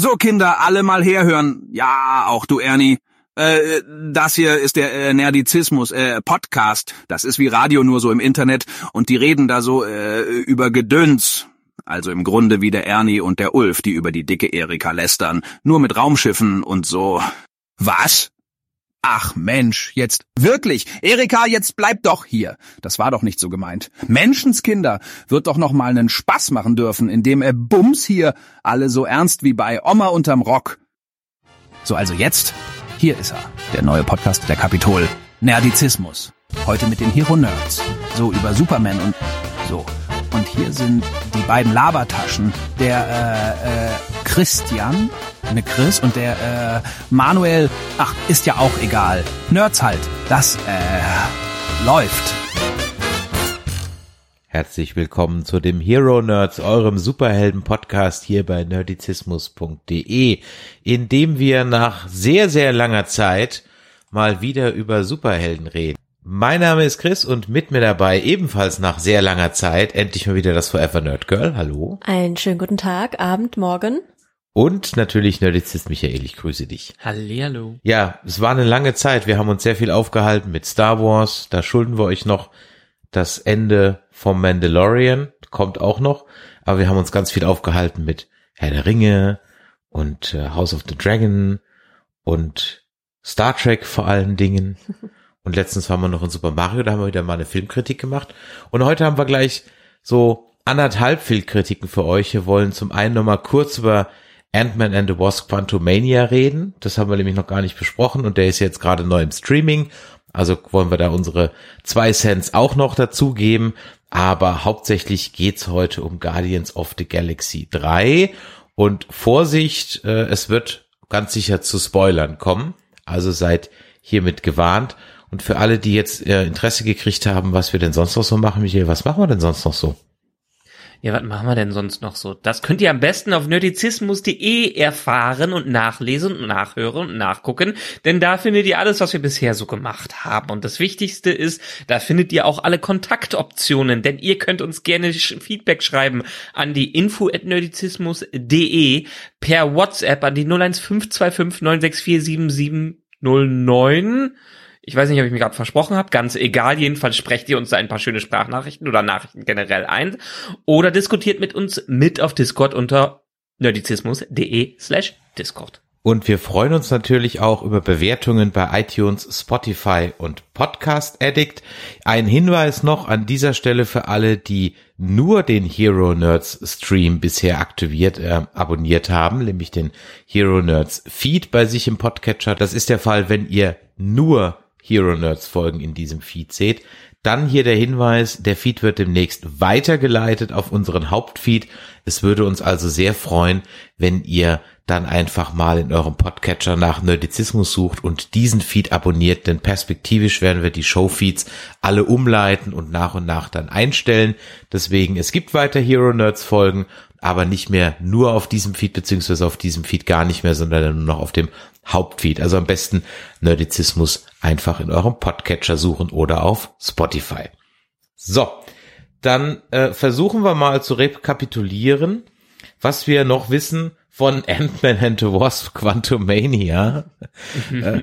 So, Kinder, alle mal herhören. Ja, auch du, Ernie. Äh, das hier ist der äh, Nerdizismus äh, Podcast. Das ist wie Radio nur so im Internet und die reden da so äh, über Gedöns. Also im Grunde wie der Ernie und der Ulf, die über die dicke Erika lästern, nur mit Raumschiffen und so. Was? Ach Mensch, jetzt wirklich, Erika, jetzt bleib doch hier. Das war doch nicht so gemeint. Menschenskinder wird doch noch mal einen Spaß machen dürfen, indem er Bums hier alle so ernst wie bei Oma unterm Rock. So also jetzt, hier ist er, der neue Podcast der Kapitol, Nerdizismus. Heute mit den Hero Nerds, so über Superman und so. Und hier sind die beiden Labertaschen, der äh, äh, Christian, ne Chris und der äh, Manuel, ach, ist ja auch egal. Nerds halt, das äh, läuft. Herzlich willkommen zu dem Hero Nerds, eurem Superhelden-Podcast hier bei nerdizismus.de, in dem wir nach sehr, sehr langer Zeit mal wieder über Superhelden reden. Mein Name ist Chris und mit mir dabei ebenfalls nach sehr langer Zeit endlich mal wieder das Forever Nerd Girl. Hallo. Einen schönen guten Tag, Abend, Morgen. Und natürlich Nerdizist Michael, ich grüße dich. Hallihallo. Ja, es war eine lange Zeit. Wir haben uns sehr viel aufgehalten mit Star Wars. Da schulden wir euch noch das Ende vom Mandalorian. Kommt auch noch. Aber wir haben uns ganz viel aufgehalten mit Herr der Ringe und äh, House of the Dragon und Star Trek vor allen Dingen. Und letztens waren wir noch in Super Mario, da haben wir wieder mal eine Filmkritik gemacht. Und heute haben wir gleich so anderthalb Filmkritiken für euch. Wir wollen zum einen nochmal kurz über Ant-Man and the Wasp Quantumania reden. Das haben wir nämlich noch gar nicht besprochen und der ist jetzt gerade neu im Streaming. Also wollen wir da unsere zwei Cents auch noch dazugeben. Aber hauptsächlich geht's heute um Guardians of the Galaxy 3. Und Vorsicht, äh, es wird ganz sicher zu Spoilern kommen. Also seid hiermit gewarnt. Und für alle, die jetzt äh, Interesse gekriegt haben, was wir denn sonst noch so machen, Michael, was machen wir denn sonst noch so? Ja, was machen wir denn sonst noch so? Das könnt ihr am besten auf nerdizismus.de erfahren und nachlesen und nachhören und nachgucken, denn da findet ihr alles, was wir bisher so gemacht haben. Und das Wichtigste ist, da findet ihr auch alle Kontaktoptionen, denn ihr könnt uns gerne Feedback schreiben an die info at nerdizismus.de per WhatsApp an die 01525 964 7709 ich weiß nicht, ob ich mir gerade versprochen habe. Ganz egal. Jedenfalls sprecht ihr uns da ein paar schöne Sprachnachrichten oder Nachrichten generell ein. Oder diskutiert mit uns mit auf Discord unter nerdizismus.de slash Discord. Und wir freuen uns natürlich auch über Bewertungen bei iTunes, Spotify und Podcast Addict. Ein Hinweis noch an dieser Stelle für alle, die nur den Hero Nerds Stream bisher aktiviert, äh, abonniert haben, nämlich den Hero Nerds Feed bei sich im Podcatcher. Das ist der Fall, wenn ihr nur Hero Nerds Folgen in diesem Feed seht. Dann hier der Hinweis, der Feed wird demnächst weitergeleitet auf unseren Hauptfeed. Es würde uns also sehr freuen, wenn ihr dann einfach mal in eurem Podcatcher nach Nerdizismus sucht und diesen Feed abonniert, denn perspektivisch werden wir die Showfeeds alle umleiten und nach und nach dann einstellen. Deswegen, es gibt weiter Hero Nerds Folgen, aber nicht mehr nur auf diesem Feed, beziehungsweise auf diesem Feed gar nicht mehr, sondern nur noch auf dem Hauptfeed. Also am besten Nerdizismus einfach in eurem Podcatcher suchen oder auf Spotify. So, dann äh, versuchen wir mal zu rekapitulieren, was wir noch wissen von Ant-Man and the Wasp Quantumania. äh,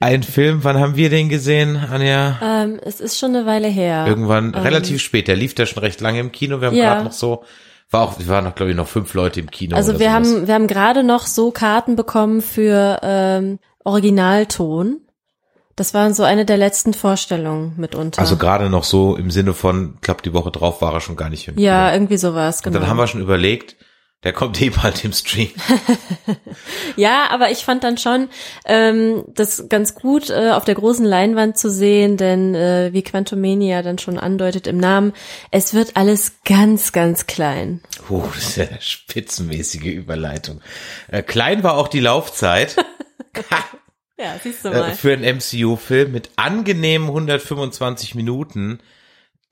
ein Film, wann haben wir den gesehen, Anja? Ähm, es ist schon eine Weile her. Irgendwann, ähm, relativ spät. Der lief da schon recht lange im Kino. Wir haben Ja. gerade noch so, war auch, wir waren noch, glaube ich, noch fünf Leute im Kino. Also wir sowas. haben, wir haben gerade noch so Karten bekommen für ähm, Originalton. Das waren so eine der letzten Vorstellungen mitunter. Also gerade noch so im Sinne von, ich glaube, die Woche drauf war er schon gar nicht im ja, irgendwie sowas, Und genau. dann haben wir schon überlegt, der kommt eh bald im Stream. Ja, aber ich fand dann schon ähm, das ganz gut äh, auf der großen Leinwand zu sehen, denn äh, wie Quantumania dann schon andeutet im Namen, es wird alles ganz, ganz klein. Oh, das ist ja eine spitzenmäßige Überleitung. Äh, klein war auch die Laufzeit Ja, siehst du äh, für einen MCU-Film mit angenehmen 125 Minuten.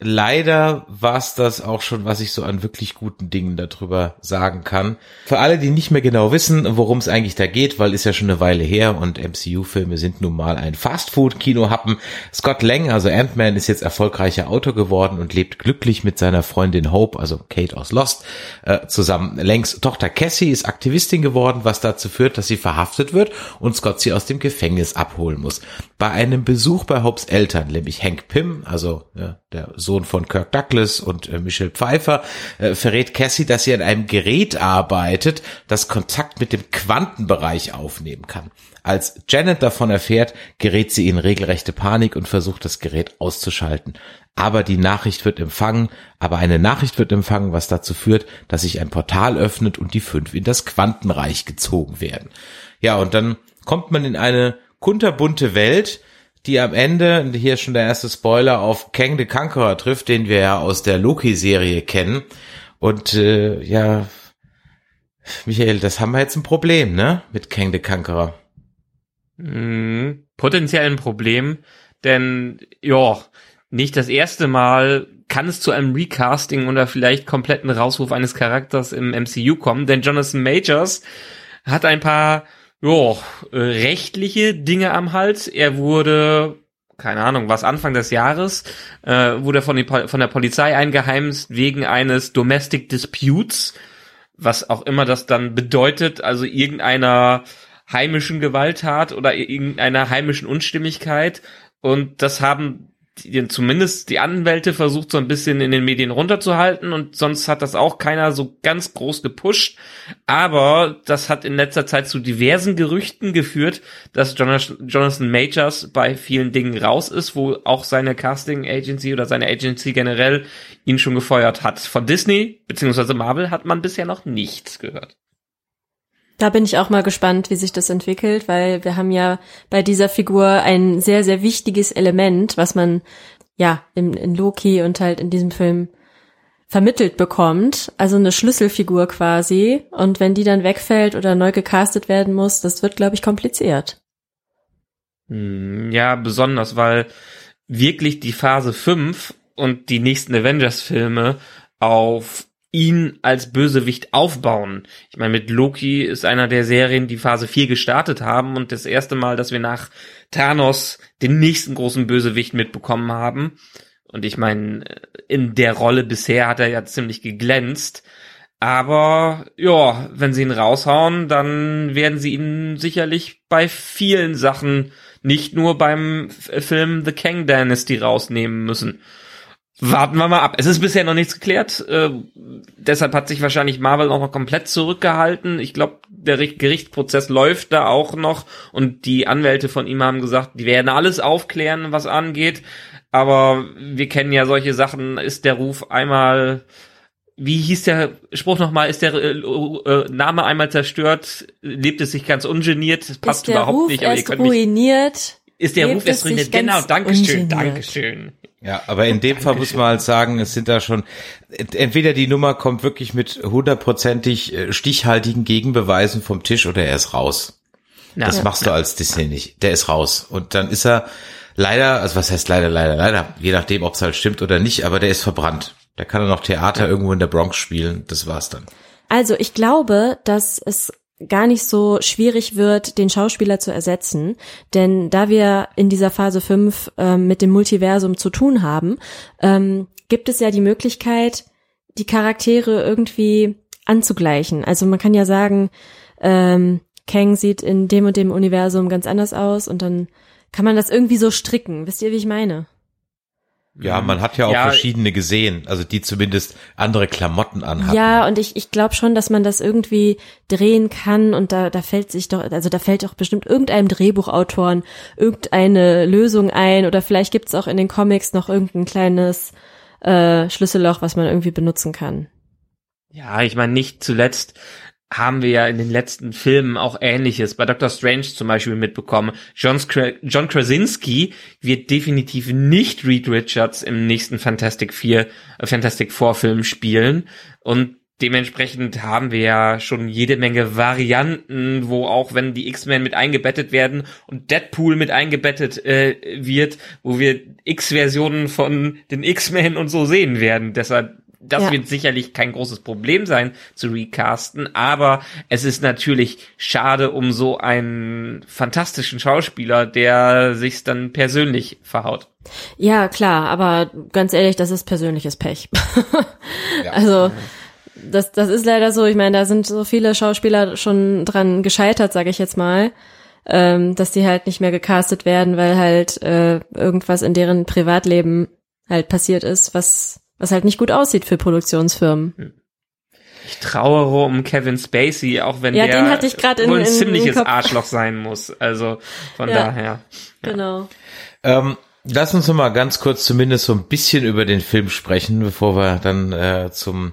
Leider war es das auch schon, was ich so an wirklich guten Dingen darüber sagen kann. Für alle, die nicht mehr genau wissen, worum es eigentlich da geht, weil ist ja schon eine Weile her und MCU-Filme sind nun mal ein Fastfood-Kino-Happen. Scott Lang, also Ant-Man, ist jetzt erfolgreicher Autor geworden und lebt glücklich mit seiner Freundin Hope, also Kate aus Lost, äh, zusammen. Langs Tochter Cassie ist Aktivistin geworden, was dazu führt, dass sie verhaftet wird und Scott sie aus dem Gefängnis abholen muss. Bei einem Besuch bei Hopes Eltern, nämlich Hank Pym, also ja, der Sohn von Kirk Douglas und äh, Michelle Pfeiffer, äh, verrät Cassie, dass sie an einem Gerät arbeitet, das Kontakt mit dem Quantenbereich aufnehmen kann. Als Janet davon erfährt, gerät sie in regelrechte Panik und versucht das Gerät auszuschalten. Aber die Nachricht wird empfangen, aber eine Nachricht wird empfangen, was dazu führt, dass sich ein Portal öffnet und die fünf in das Quantenreich gezogen werden. Ja, und dann kommt man in eine kunterbunte Welt, die am Ende, hier schon der erste Spoiler, auf Kang the Conqueror trifft, den wir ja aus der Loki-Serie kennen. Und äh, ja, Michael, das haben wir jetzt ein Problem, ne? Mit Kang the Conqueror. Mhm, potenziell ein Problem, denn ja, nicht das erste Mal kann es zu einem Recasting oder vielleicht kompletten Rausruf eines Charakters im MCU kommen, denn Jonathan Majors hat ein paar jo, äh, rechtliche Dinge am Hals. Er wurde, keine Ahnung, was Anfang des Jahres, äh, wurde von, die, von der Polizei eingeheimst wegen eines Domestic Disputes, was auch immer das dann bedeutet, also irgendeiner heimischen Gewalttat oder irgendeiner heimischen Unstimmigkeit. Und das haben die, zumindest die Anwälte versucht so ein bisschen in den Medien runterzuhalten und sonst hat das auch keiner so ganz groß gepusht. Aber das hat in letzter Zeit zu diversen Gerüchten geführt, dass Jonathan Majors bei vielen Dingen raus ist, wo auch seine Casting Agency oder seine Agency generell ihn schon gefeuert hat. Von Disney bzw. Marvel hat man bisher noch nichts gehört. Da bin ich auch mal gespannt, wie sich das entwickelt, weil wir haben ja bei dieser Figur ein sehr, sehr wichtiges Element, was man ja in, in Loki und halt in diesem Film vermittelt bekommt, also eine Schlüsselfigur quasi. Und wenn die dann wegfällt oder neu gecastet werden muss, das wird, glaube ich, kompliziert. Hm, ja, besonders, weil wirklich die Phase 5 und die nächsten Avengers-Filme auf ihn als Bösewicht aufbauen. Ich meine, mit Loki ist einer der Serien, die Phase 4 gestartet haben und das erste Mal, dass wir nach Thanos den nächsten großen Bösewicht mitbekommen haben. Und ich meine, in der Rolle bisher hat er ja ziemlich geglänzt. Aber ja, wenn sie ihn raushauen, dann werden sie ihn sicherlich bei vielen Sachen nicht nur beim Film The Kang Dynasty rausnehmen müssen. Warten wir mal ab. Es ist bisher noch nichts geklärt. Äh, deshalb hat sich wahrscheinlich Marvel auch noch komplett zurückgehalten. Ich glaube, der Gerichtsprozess läuft da auch noch und die Anwälte von ihm haben gesagt, die werden alles aufklären, was angeht. Aber wir kennen ja solche Sachen. Ist der Ruf einmal, wie hieß der Spruch nochmal? Ist der äh, äh, Name einmal zerstört? Lebt es sich ganz ungeniert? Das passt ist der überhaupt Ruf nicht. Aber könnt ruiniert. Ist der Ruf erst ruiniert? Genau, Dankeschön, Dankeschön. Ja, aber in dem Fall muss man halt sagen, es sind da schon, entweder die Nummer kommt wirklich mit hundertprozentig äh, stichhaltigen Gegenbeweisen vom Tisch oder er ist raus. Na, das ja. machst du als Disney nicht. Der ist raus. Und dann ist er leider, also was heißt leider, leider, leider, je nachdem, ob es halt stimmt oder nicht, aber der ist verbrannt. Da kann er noch Theater ja. irgendwo in der Bronx spielen. Das war's dann. Also ich glaube, dass es gar nicht so schwierig wird, den Schauspieler zu ersetzen. Denn da wir in dieser Phase 5 ähm, mit dem Multiversum zu tun haben, ähm, gibt es ja die Möglichkeit, die Charaktere irgendwie anzugleichen. Also man kann ja sagen, ähm, Kang sieht in dem und dem Universum ganz anders aus und dann kann man das irgendwie so stricken. Wisst ihr, wie ich meine? Ja, man hat ja auch ja, verschiedene gesehen, also die zumindest andere Klamotten anhaben. Ja, und ich, ich glaube schon, dass man das irgendwie drehen kann und da, da fällt sich doch, also da fällt doch bestimmt irgendeinem Drehbuchautoren irgendeine Lösung ein oder vielleicht gibt's auch in den Comics noch irgendein kleines äh, Schlüsselloch, was man irgendwie benutzen kann. Ja, ich meine, nicht zuletzt haben wir ja in den letzten Filmen auch Ähnliches. Bei Doctor Strange zum Beispiel mitbekommen. John, John Krasinski wird definitiv nicht Reed Richards im nächsten Fantastic 4, äh, Fantastic Four Film spielen. Und dementsprechend haben wir ja schon jede Menge Varianten, wo auch wenn die X-Men mit eingebettet werden und Deadpool mit eingebettet äh, wird, wo wir X-Versionen von den X-Men und so sehen werden. Deshalb das Ja. wird sicherlich kein großes Problem sein zu recasten, aber es ist natürlich schade um so einen fantastischen Schauspieler, der sich's dann persönlich verhaut. Ja, klar, aber ganz ehrlich, das ist persönliches Pech. Also das, das ist leider so. Ich meine, da sind so viele Schauspieler schon dran gescheitert, sage ich jetzt mal, ähm, dass die halt nicht mehr gecastet werden, weil halt äh, irgendwas in deren Privatleben halt passiert ist, was was halt nicht gut aussieht für Produktionsfirmen. Ich trauere um Kevin Spacey, auch wenn Ja, der den hatte ich grad in- wohl ein ziemliches Kopf. Arschloch sein muss. Also von Ja. daher. Genau. Ähm, lass uns noch mal ganz kurz zumindest so ein bisschen über den Film sprechen, bevor wir dann äh, zum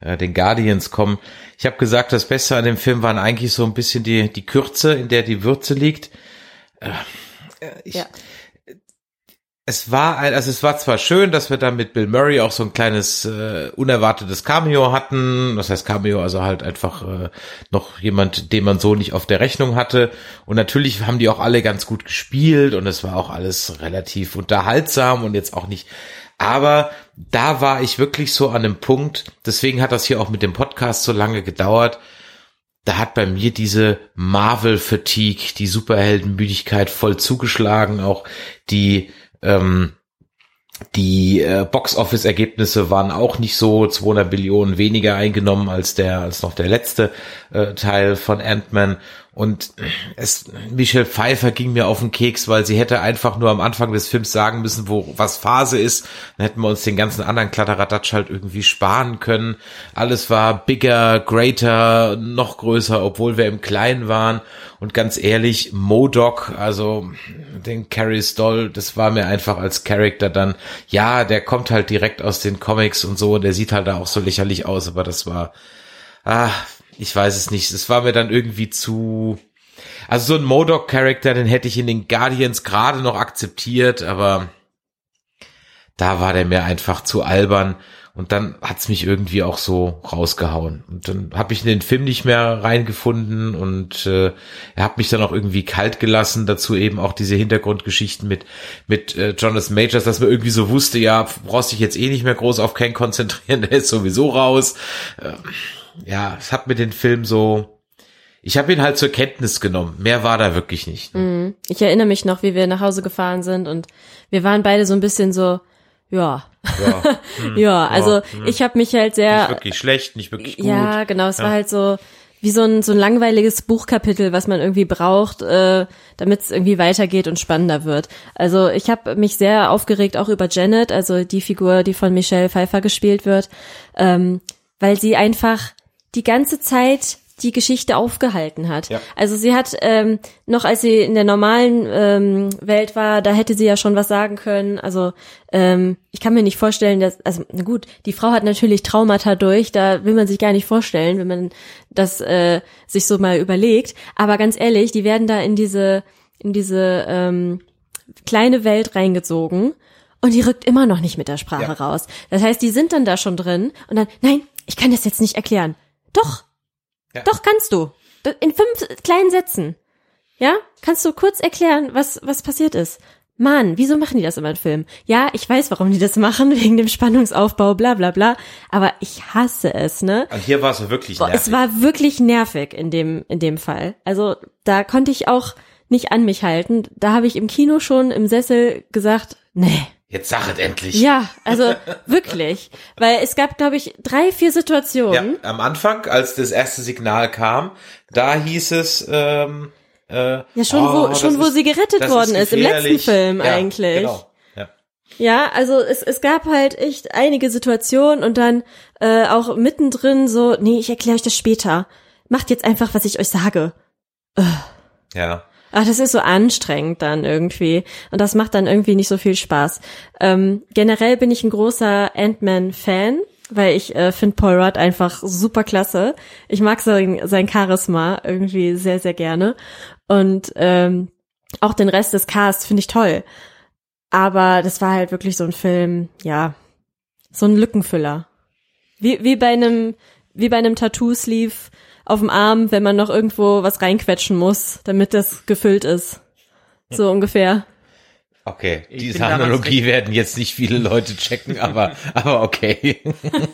äh, den Guardians kommen. Ich habe gesagt, das Beste an dem Film waren eigentlich so ein bisschen die die Kürze, in der die Würze liegt. Äh, ich, Ja. Es war also es war zwar schön, dass wir da mit Bill Murray auch so ein kleines äh, unerwartetes Cameo hatten. Das heißt Cameo, also halt einfach äh, noch jemand, den man so nicht auf der Rechnung hatte. Und natürlich haben die auch alle ganz gut gespielt und es war auch alles relativ unterhaltsam und jetzt auch nicht. Aber da war ich wirklich so an einem Punkt. Deswegen hat das hier auch mit dem Podcast so lange gedauert da hat bei mir diese Marvel-Fatigue, die Superheldenmüdigkeit voll zugeschlagen, auch die ähm, die äh, Box-Office-Ergebnisse waren auch nicht so. 200 Billionen weniger eingenommen als der als noch der letzte äh, Teil von Ant-Man und es Michelle Pfeiffer ging mir auf den Keks, weil sie hätte einfach nur am Anfang des Films sagen müssen, wo was Phase ist, dann hätten wir uns den ganzen anderen Kladderadatsch halt irgendwie sparen können. Alles war bigger, greater, noch größer, obwohl wir im Kleinen waren und ganz ehrlich, Modoc, also den Carrie Stoll, das war mir einfach als Charakter dann, ja, der kommt halt direkt aus den Comics und so, der sieht halt da auch so lächerlich aus, aber das war, ah, ich weiß es nicht, es war mir dann irgendwie zu, also so ein Modoc-Charakter, den hätte ich in den Guardians gerade noch akzeptiert, aber da war der mir einfach zu albern und dann hat's mich irgendwie auch so rausgehauen. Und dann habe ich in den Film nicht mehr reingefunden und äh, er hat mich dann auch irgendwie kalt gelassen. Dazu eben auch diese Hintergrundgeschichten mit mit äh, Jonas Majors, dass man irgendwie so wusste, ja, brauchst dich jetzt eh nicht mehr groß auf Ken konzentrieren, der ist sowieso raus. Äh, ja, es hat mir den Film so, ich habe ihn halt zur Kenntnis genommen. Mehr war da wirklich nicht. Ne? Mhm. Ich erinnere mich noch, wie wir nach Hause gefahren sind und wir waren beide so ein bisschen so, ja, Ja, ja, also hm. ich habe mich halt nicht sehr, wirklich schlecht, nicht wirklich gut. ja, genau, es Ja. war halt so wie so ein so ein langweiliges Buchkapitel, was man irgendwie braucht, äh, damit es irgendwie weitergeht und spannender wird. Also ich habe mich sehr aufgeregt auch über Janet, also die Figur, die von Michelle Pfeiffer gespielt wird, ähm, weil sie einfach die ganze Zeit die Geschichte aufgehalten hat. Ja. Also sie hat ähm, noch, als sie in der normalen ähm, Welt war, da hätte sie ja schon was sagen können. Also ähm, ich kann mir nicht vorstellen, dass, also na gut, die Frau hat natürlich Traumata durch, da will man sich gar nicht vorstellen, wenn man das äh, sich so mal überlegt. Aber ganz ehrlich, die werden da in diese in diese ähm, kleine Welt reingezogen und die rückt immer noch nicht mit der Sprache Ja. raus. Das heißt, die sind dann da schon drin und dann, nein, ich kann das jetzt nicht erklären. Doch, Ja. doch kannst du. In fünf kleinen Sätzen. Ja? Kannst du kurz erklären, was, was passiert ist? Mann, wieso machen die das immer im Film? Ja, ich weiß, warum die das machen, wegen dem Spannungsaufbau, bla bla bla. Aber ich hasse es, ne? Und hier war es wirklich Boah, nervig. es war wirklich nervig in dem, in dem Fall. Also da konnte ich auch nicht an mich halten. Da habe ich im Kino schon im Sessel gesagt, nee. Jetzt sag es endlich. Ja, also wirklich. Weil es gab, glaube ich, drei, vier Ja, Situationen. am Anfang, als das erste Signal kam, da hieß es, ähm, äh, Ja, schon, oh, wo, schon wo ist- sie gerettet worden ist, im letzten. Film ja, eigentlich. Genau. Ja. Ja, also es, es gab halt echt einige Situationen und dann äh, auch mittendrin so, nee, ich erkläre euch das später. Macht jetzt einfach, was ich euch sage. ja. Ach, das ist so anstrengend dann irgendwie. Und das macht dann irgendwie nicht so viel Spaß. Ähm, generell bin ich ein großer Ant-Man-Fan, weil ich äh, finde Paul Rudd einfach super klasse. Ich mag sein, sein Charisma irgendwie sehr, sehr gerne. Und ähm, auch den Rest des Casts finde ich toll. Aber das war halt wirklich so ein Film, ja, so ein Lückenfüller. Wie, wie bei einem wie bei einem Tattoo-Sleeve auf dem Arm, wenn man noch irgendwo was reinquetschen muss, damit das gefüllt ist. So ungefähr. Okay, Ich diese Analogie werden jetzt nicht viele Leute checken, aber, aber okay.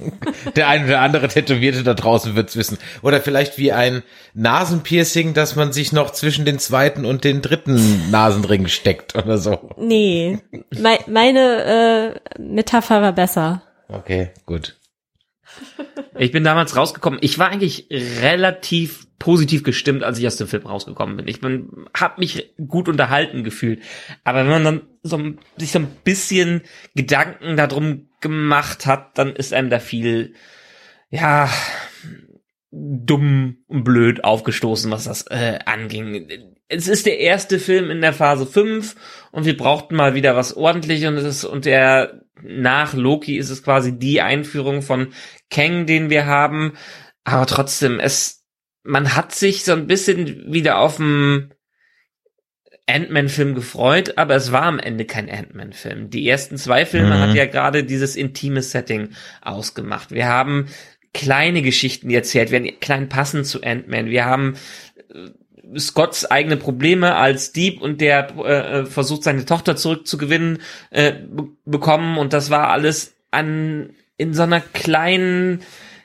Der eine oder andere Tätowierte da draußen wird's wissen. Oder vielleicht wie ein Nasenpiercing, dass man sich noch zwischen den zweiten und den dritten Nasenring steckt oder so. Nee, mei meine äh, Metapher war besser. Okay, gut. Ich bin damals rausgekommen. Ich war eigentlich relativ positiv gestimmt, als ich aus dem Film rausgekommen bin. Ich bin, hab mich gut unterhalten gefühlt. Aber wenn man dann so, sich so ein bisschen Gedanken darum gemacht hat, dann ist einem da viel, ja, dumm und blöd aufgestoßen, was das äh, anging. Es ist der erste Film in der Phase 5 und wir brauchten mal wieder was ordentliches und es und der nach Loki ist es quasi die Einführung von Kang, den wir haben. Aber trotzdem, es, man hat sich so ein bisschen wieder auf dem Ant-Man-Film gefreut, aber es war am Ende kein Ant-Man-Film. Die ersten zwei Filme Mhm. hat ja gerade dieses intime Setting ausgemacht. Wir haben kleine Geschichten erzählt, wir haben klein passend zu Ant-Man. Wir haben äh, Scotts eigene Probleme als Dieb und der äh, versucht seine Tochter zurückzugewinnen äh, be bekommen. Und das war alles an in so einer kleinen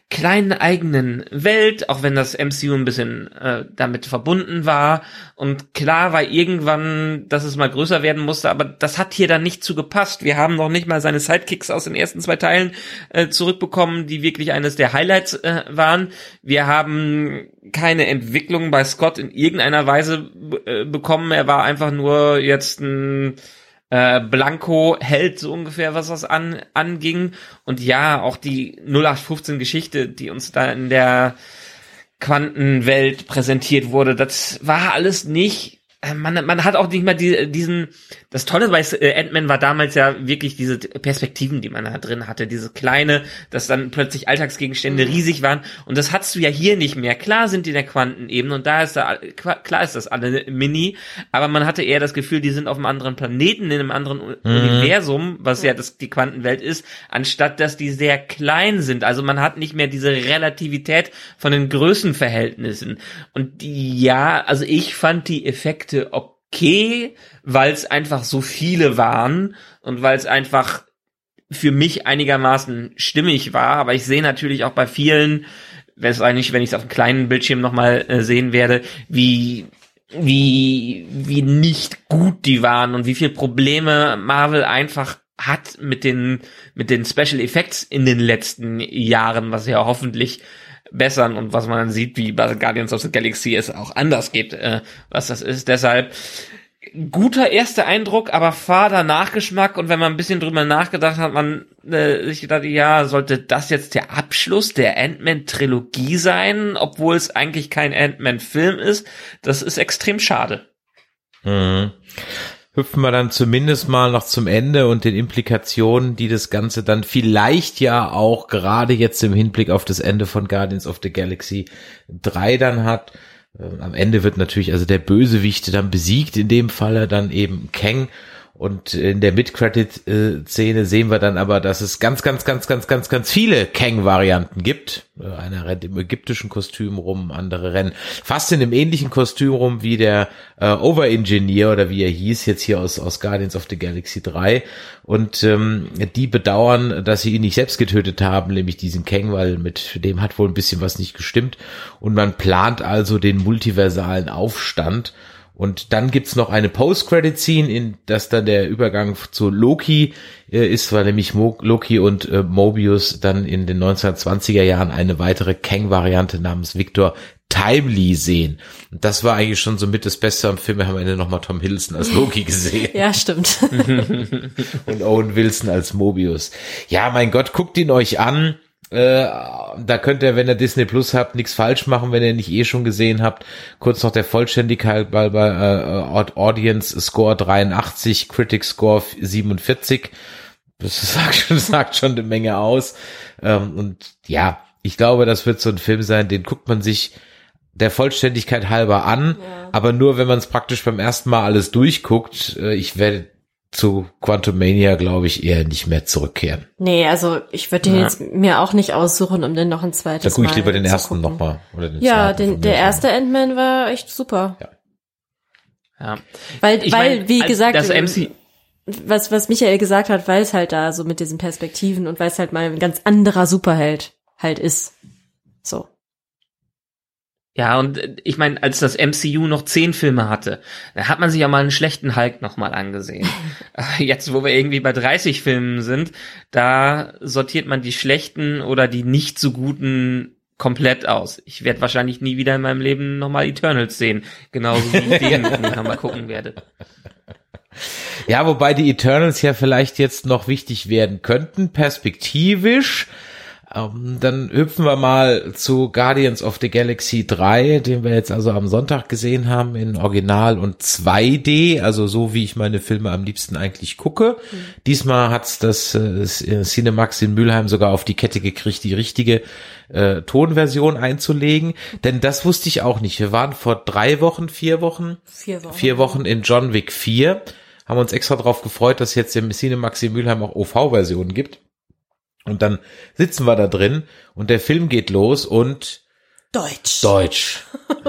kleinen eigenen Welt, auch wenn das MCU ein bisschen äh, damit verbunden war. Und klar war irgendwann, dass es mal größer werden musste, aber das hat hier dann nicht zu gepasst. Wir haben noch nicht mal seine Sidekicks aus den ersten zwei Teilen äh, zurückbekommen, die wirklich eines der Highlights äh, waren. Wir haben keine Entwicklung bei Scott in irgendeiner Weise äh, bekommen. Er war einfach nur jetzt ein äh, Blanco hält so ungefähr, was das an, anging. Und ja, auch die 0815 Geschichte, die uns da in der Quantenwelt präsentiert wurde, das war alles nicht, man, man hat auch nicht mal die, diesen, das Tolle bei äh, Ant-Man war damals ja wirklich diese Perspektiven, die man da drin hatte, diese kleine, dass dann plötzlich Alltagsgegenstände riesig waren und das hast du ja hier nicht mehr. Klar sind die in der Quantenebene und da ist da, klar ist das alle mini, aber man hatte eher das Gefühl, die sind auf einem anderen Planeten, in einem anderen U- Universum, was ja das, die Quantenwelt ist, anstatt dass die sehr klein sind. Also man hat nicht mehr diese Relativität von den Größenverhältnissen. Und die, ja, also ich fand die Effekte okay, weil es einfach so viele waren und weil es einfach für mich einigermaßen stimmig war. Aber ich sehe natürlich auch bei vielen, wenn es eigentlich, wenn ich es auf einem kleinen Bildschirm nochmal äh, sehen werde, wie wie wie nicht gut die waren und wie viel Probleme Marvel einfach hat mit den mit den Special Effects in den letzten Jahren, was ja hoffentlich bessern und was man dann sieht, wie bei Guardians of the Galaxy es auch anders geht, äh, was das ist. Deshalb guter erster Eindruck, aber fader Nachgeschmack und wenn man ein bisschen drüber nachgedacht hat, man äh, sich gedacht, ja, sollte das jetzt der Abschluss der Ant-Man-Trilogie sein, obwohl es eigentlich kein Ant-Man-Film ist, das ist extrem schade. Mhm. Hüpfen wir dann zumindest mal noch zum Ende und den Implikationen, die das Ganze dann vielleicht ja auch gerade jetzt im Hinblick auf das Ende von Guardians of the Galaxy 3 dann hat. Ähm, Am Ende wird natürlich also der Bösewicht dann besiegt, in dem Falle dann eben Kang. Und in der Mid-Credit-Szene sehen wir dann aber, dass es ganz, ganz, ganz, ganz, ganz, ganz viele Kang-Varianten gibt. Äh, Einer rennt im ägyptischen Kostüm rum, andere rennen fast in einem ähnlichen Kostüm rum wie der äh, Over-Engineer oder wie er hieß, jetzt hier aus, aus Guardians of the Galaxy 3. Und ähm, die bedauern, dass sie ihn nicht selbst getötet haben, nämlich diesen Kang, weil mit dem hat wohl ein bisschen was nicht gestimmt. Und man plant also den multiversalen Aufstand. Und dann gibt's noch eine Post-Credit-Scene, in das dann der Übergang zu Loki äh, ist, weil nämlich Mo Loki und äh, Mobius dann in den 1920er Jahren eine weitere Kang-Variante namens Victor Timely sehen. Und das war eigentlich schon so mit das Beste am Film. Wir haben am Ende nochmal Tom Hiddleston als Loki gesehen Ja, stimmt. und Owen Wilson als Mobius. Ja, mein Gott, guckt ihn euch an. Äh, da könnt ihr, wenn ihr Disney Plus habt, nichts falsch machen, wenn ihr nicht eh schon gesehen habt. Kurz noch der Vollständigkeit bei, bei äh, Audience Score 83, Critic Score 47. Das sagt schon, sagt schon eine Menge aus. Ähm, und ja, ich glaube, das wird so ein Film sein, den guckt man sich der Vollständigkeit halber an, Ja. aber nur, wenn man es praktisch beim ersten Mal alles durchguckt. Äh, Ich werde zu Quantumania, glaube ich, eher nicht mehr zurückkehren. Nee, also ich würde den Ja. jetzt mir auch nicht aussuchen, um den noch ein Da zweites gucke ich Mal lieber den zu ersten nochmal. Oder den Ja, den, der erste Ant-Man war echt super. Ja. Weil, Ich weil, mein, wie gesagt, das MC, was, was Michael gesagt hat, weil es halt da so mit diesen Perspektiven und weil es halt mal ein ganz anderer Superheld halt ist. So. Ja, und äh, ich meine, als das MCU noch zehn Filme hatte, da hat man sich ja mal einen schlechten Hulk nochmal angesehen. Äh, Jetzt, wo wir irgendwie bei 30 Filmen sind, da sortiert man die schlechten oder die nicht so guten komplett aus. Ich werde wahrscheinlich nie wieder in meinem Leben nochmal Eternals sehen. Genauso wie ich den nochmal gucken werde. Ja, wobei die Eternals ja vielleicht jetzt noch wichtig werden könnten, perspektivisch. Ähm, dann hüpfen wir mal zu Guardians of the Galaxy 3, den wir jetzt also am Sonntag gesehen haben in Original und 2D, also so wie ich meine Filme am liebsten eigentlich gucke. Diesmal hat's das äh, Cinemax in Mülheim sogar auf die Kette gekriegt, die richtige äh, Tonversion einzulegen. Denn das wusste ich auch nicht. Wir waren vor drei Wochen, vier Wochen, Vier Wochen. vier Wochen in John Wick 4. Haben uns extra darauf gefreut, dass jetzt im Cinemax in Mülheim auch OV-Versionen gibt. Und dann sitzen wir da drin und der Film geht los und Deutsch. Deutsch.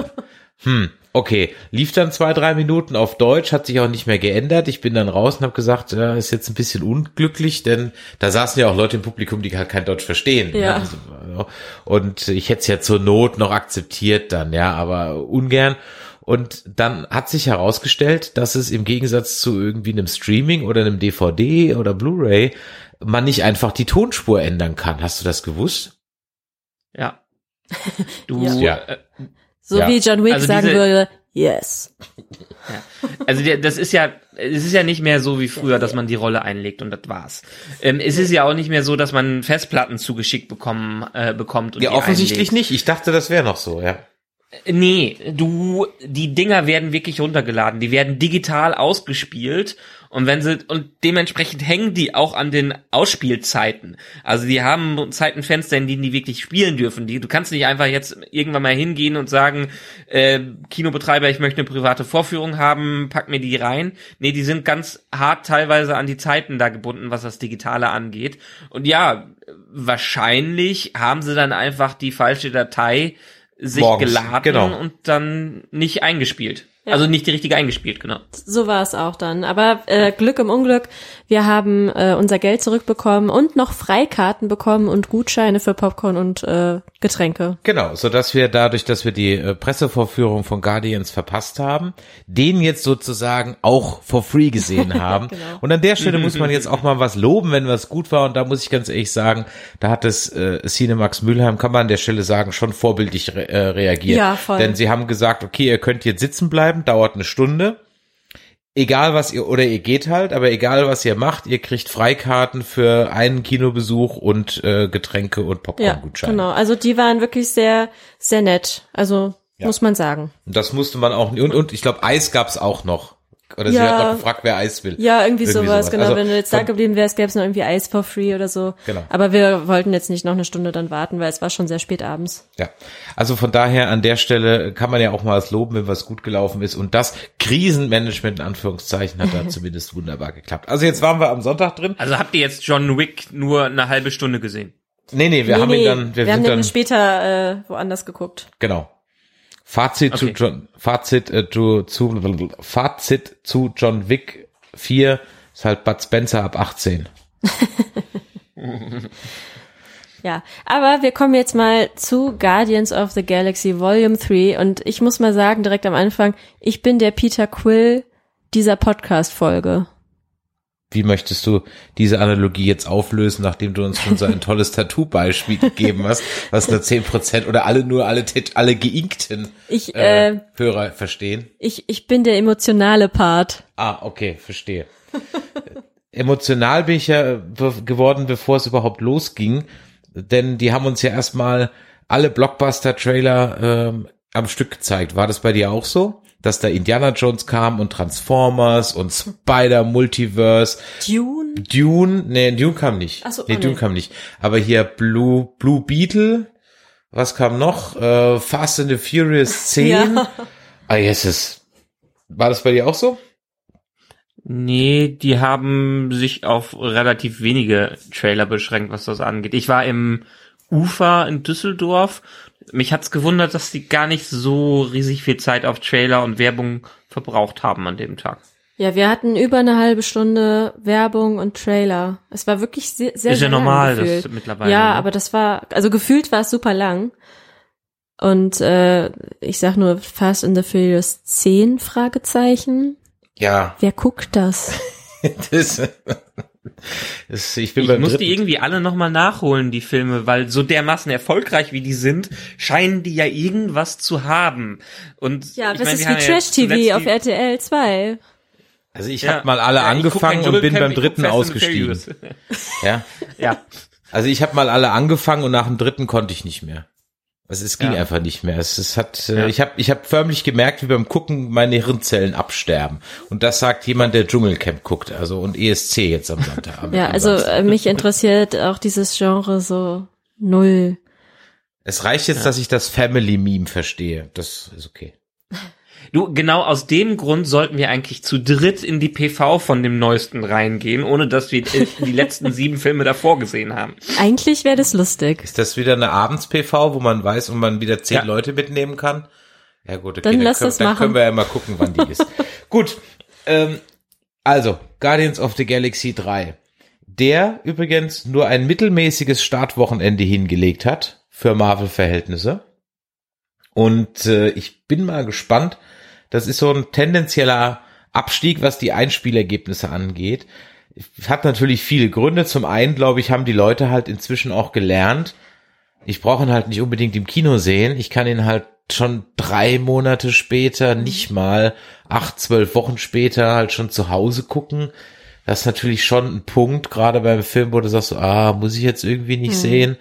hm, okay. Lief dann zwei, drei Minuten auf Deutsch, hat sich auch nicht mehr geändert. Ich bin dann raus und habe gesagt, ja, ist jetzt ein bisschen unglücklich, denn da saßen ja auch Leute im Publikum, die halt kein Deutsch verstehen. Ja. Also, Und ich hätte es ja zur Not noch akzeptiert dann, ja, aber ungern. Und dann hat sich herausgestellt, dass es im Gegensatz zu irgendwie einem Streaming oder einem DVD oder Blu-ray man nicht einfach die Tonspur ändern kann. Hast du das gewusst? Ja. Du, Ja. äh, So Ja. wie John Wick Also sagen diese- würde, yes. Also der, das ist ja, es ist ja nicht mehr so wie früher, dass man die Rolle einlegt und das war's. Ähm, es ist ja auch nicht mehr so, dass man Festplatten zugeschickt bekommen, äh, bekommt. Und Ja, die offensichtlich einlegt. nicht. Ich dachte, das wäre noch so, ja. Nee, du, die Dinger werden wirklich runtergeladen. Die werden digital ausgespielt. Und wenn sie, und dementsprechend hängen die auch an den Ausspielzeiten. Also die haben Zeitenfenster, in denen die wirklich spielen dürfen. Die, du kannst nicht einfach jetzt irgendwann mal hingehen und sagen, äh, Kinobetreiber, ich möchte eine private Vorführung haben, pack mir die rein. Nee, die sind ganz hart teilweise an die Zeiten da gebunden, was das Digitale angeht. Und ja, wahrscheinlich haben sie dann einfach die falsche Datei sich Morgens, geladen genau. und dann nicht eingespielt. Ja. Also nicht die richtige eingespielt, genau. So war es auch dann. Aber äh, Glück im Unglück, wir haben äh, unser Geld zurückbekommen und noch Freikarten bekommen und Gutscheine für Popcorn und äh, Getränke. Genau, so dass wir dadurch, dass wir die äh, Pressevorführung von Guardians verpasst haben, den jetzt sozusagen auch for free gesehen haben. Genau. Und an der Stelle muss man jetzt auch mal was loben, wenn was gut war. Und da muss ich ganz ehrlich sagen, da hat das äh, Cinemax Mülheim, kann man an der Stelle sagen, schon vorbildlich re äh, reagiert. Ja, voll. Denn sie haben gesagt, okay, ihr könnt jetzt sitzen bleiben, dauert eine Stunde. Egal was ihr, oder ihr geht halt, aber egal was ihr macht, ihr kriegt Freikarten für einen Kinobesuch und äh, Getränke und Ja, Popcorn-Gutscheine. genau. Also die waren wirklich sehr, sehr nett. Also Ja. muss man sagen. Und das musste man auch und, und ich glaube Eis gab's auch noch. Oder sie Ja. hat noch gefragt, wer Eis will. Ja, irgendwie, sowas, genau. Also Wenn du jetzt da geblieben wärst, gäbe es noch irgendwie Eis for free oder so. Genau. Aber wir wollten jetzt nicht noch eine Stunde dann warten, weil es war schon sehr spät abends. Ja. Also von daher an der Stelle kann man ja auch mal was loben, wenn was gut gelaufen ist. Und das Krisenmanagement in Anführungszeichen hat da zumindest wunderbar geklappt. Also jetzt waren wir am Sonntag drin. Also habt ihr jetzt John Wick nur eine halbe Stunde gesehen? Nee, nee, wir nee, haben nee, ihn dann, wir, wir haben sind den dann, später äh, woanders geguckt. genau. Fazit Okay. zu John, Fazit äh, zu, zu, Fazit zu John Wick 4 ist halt Bud Spencer ab 18. Ja, aber wir kommen jetzt mal zu Guardians of the Galaxy Volume 3 und ich muss mal sagen, direkt am Anfang, ich bin der Peter Quill dieser Podcast-Folge. Wie möchtest du diese Analogie jetzt auflösen, nachdem du uns schon so ein tolles Tattoo-Beispiel gegeben hast, was nur 10% oder alle nur alle, alle geinkten Ich, äh, äh, Hörer verstehen? ich, ich bin der emotionale Part. Ah, okay, verstehe. Emotional bin ich ja geworden, bevor es überhaupt losging, denn die haben uns ja erstmal alle Blockbuster-Trailer ähm, am Stück gezeigt. War das bei dir auch so? Dass da Indiana Jones kam und Transformers und Spider-Multiverse Dune? Dune, nee, Dune kam nicht. Ach so, nee, oh, Dune nee. kam nicht. Aber hier Blue, Blue Beetle, was kam noch? Äh, Fast and the Furious 10. Ja. Ah, yes, es. War das bei dir auch so? Nee, die haben sich auf relativ wenige Trailer beschränkt, was das angeht. Ich war im Ufer in Düsseldorf. Mich hat's gewundert, dass die gar nicht so riesig viel Zeit auf Trailer und Werbung verbraucht haben an dem Tag. Ja, wir hatten über eine halbe Stunde Werbung und Trailer. Es war wirklich sehr, sehr, Ist sehr ja normal, lang gefühlt. das mittlerweile. Ja, ne? aber das war, also gefühlt war es super lang. Und äh, ich sag nur Fast and the Furious 10 Fragezeichen. Ja, Wer guckt das? das, das, ich bin Ich muss die irgendwie alle nochmal nachholen, die Filme, weil so dermaßen erfolgreich wie die sind, scheinen die ja irgendwas zu haben. Und Ja, ich das mein, ist wie haben ja Trash TV zuletzt auf RTL 2. also ich Ja. habe mal alle Ja, angefangen und bin beim dritten ausgestiegen. Ja, ja. also ich habe mal alle angefangen und nach dem dritten konnte ich nicht mehr. Also es ging Ja. einfach nicht mehr. Es, es hat, äh, Ja. ich habe, ich habe förmlich gemerkt, wie beim Gucken meine Hirnzellen absterben. Und das sagt jemand, der Dschungelcamp guckt, also und ESC jetzt am Sonntag. am- Ja, also äh, mich interessiert auch dieses Genre so null. es reicht jetzt, dass ich das Family Meme verstehe. Das ist okay. Du, genau aus dem Grund sollten wir eigentlich zu dritt in die PV von dem neuesten reingehen, ohne dass wir die letzten sieben Filme davor gesehen haben. Eigentlich wäre das lustig. Ist das wieder eine Abends-PV, wo man weiß und man wieder zehn Ja. Leute mitnehmen kann? Ja gut, okay, Dann lass können, das dann machen. können wir ja mal gucken, wann die ist. gut, ähm, also Guardians of the Galaxy 3, der übrigens nur ein mittelmäßiges Startwochenende hingelegt hat für Marvel-Verhältnisse. Und äh, ich bin mal gespannt. Das ist so ein tendenzieller Abstieg, was die Einspielergebnisse angeht. Hat natürlich viele Gründe. Zum einen, glaube ich, haben die Leute halt inzwischen auch gelernt. Ich brauche ihn halt nicht unbedingt im Kino sehen. Ich kann ihn halt schon drei Monate später, nicht mal acht, zwölf Wochen später halt schon zu Hause gucken. Das ist natürlich schon ein Punkt, gerade beim Film, wo du sagst, ah, muss ich jetzt irgendwie nicht sehen.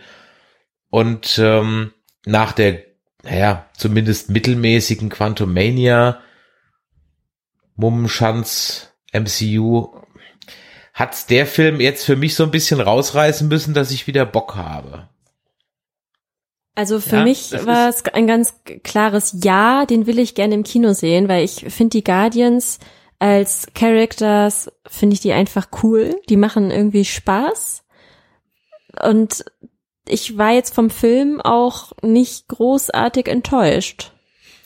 Und ähm, nach der, naja, zumindest mittelmäßigen Quantumania, Mummenschanz, MCU, hat's der Film jetzt für mich so ein bisschen rausreißen müssen, dass ich wieder Bock habe. Also für Ja, mich war es ein ganz klares Ja, den will ich gerne im Kino sehen, weil ich finde die Guardians als Characters, finde ich die einfach cool. Die machen irgendwie Spaß. Und ich war jetzt vom Film auch nicht großartig enttäuscht.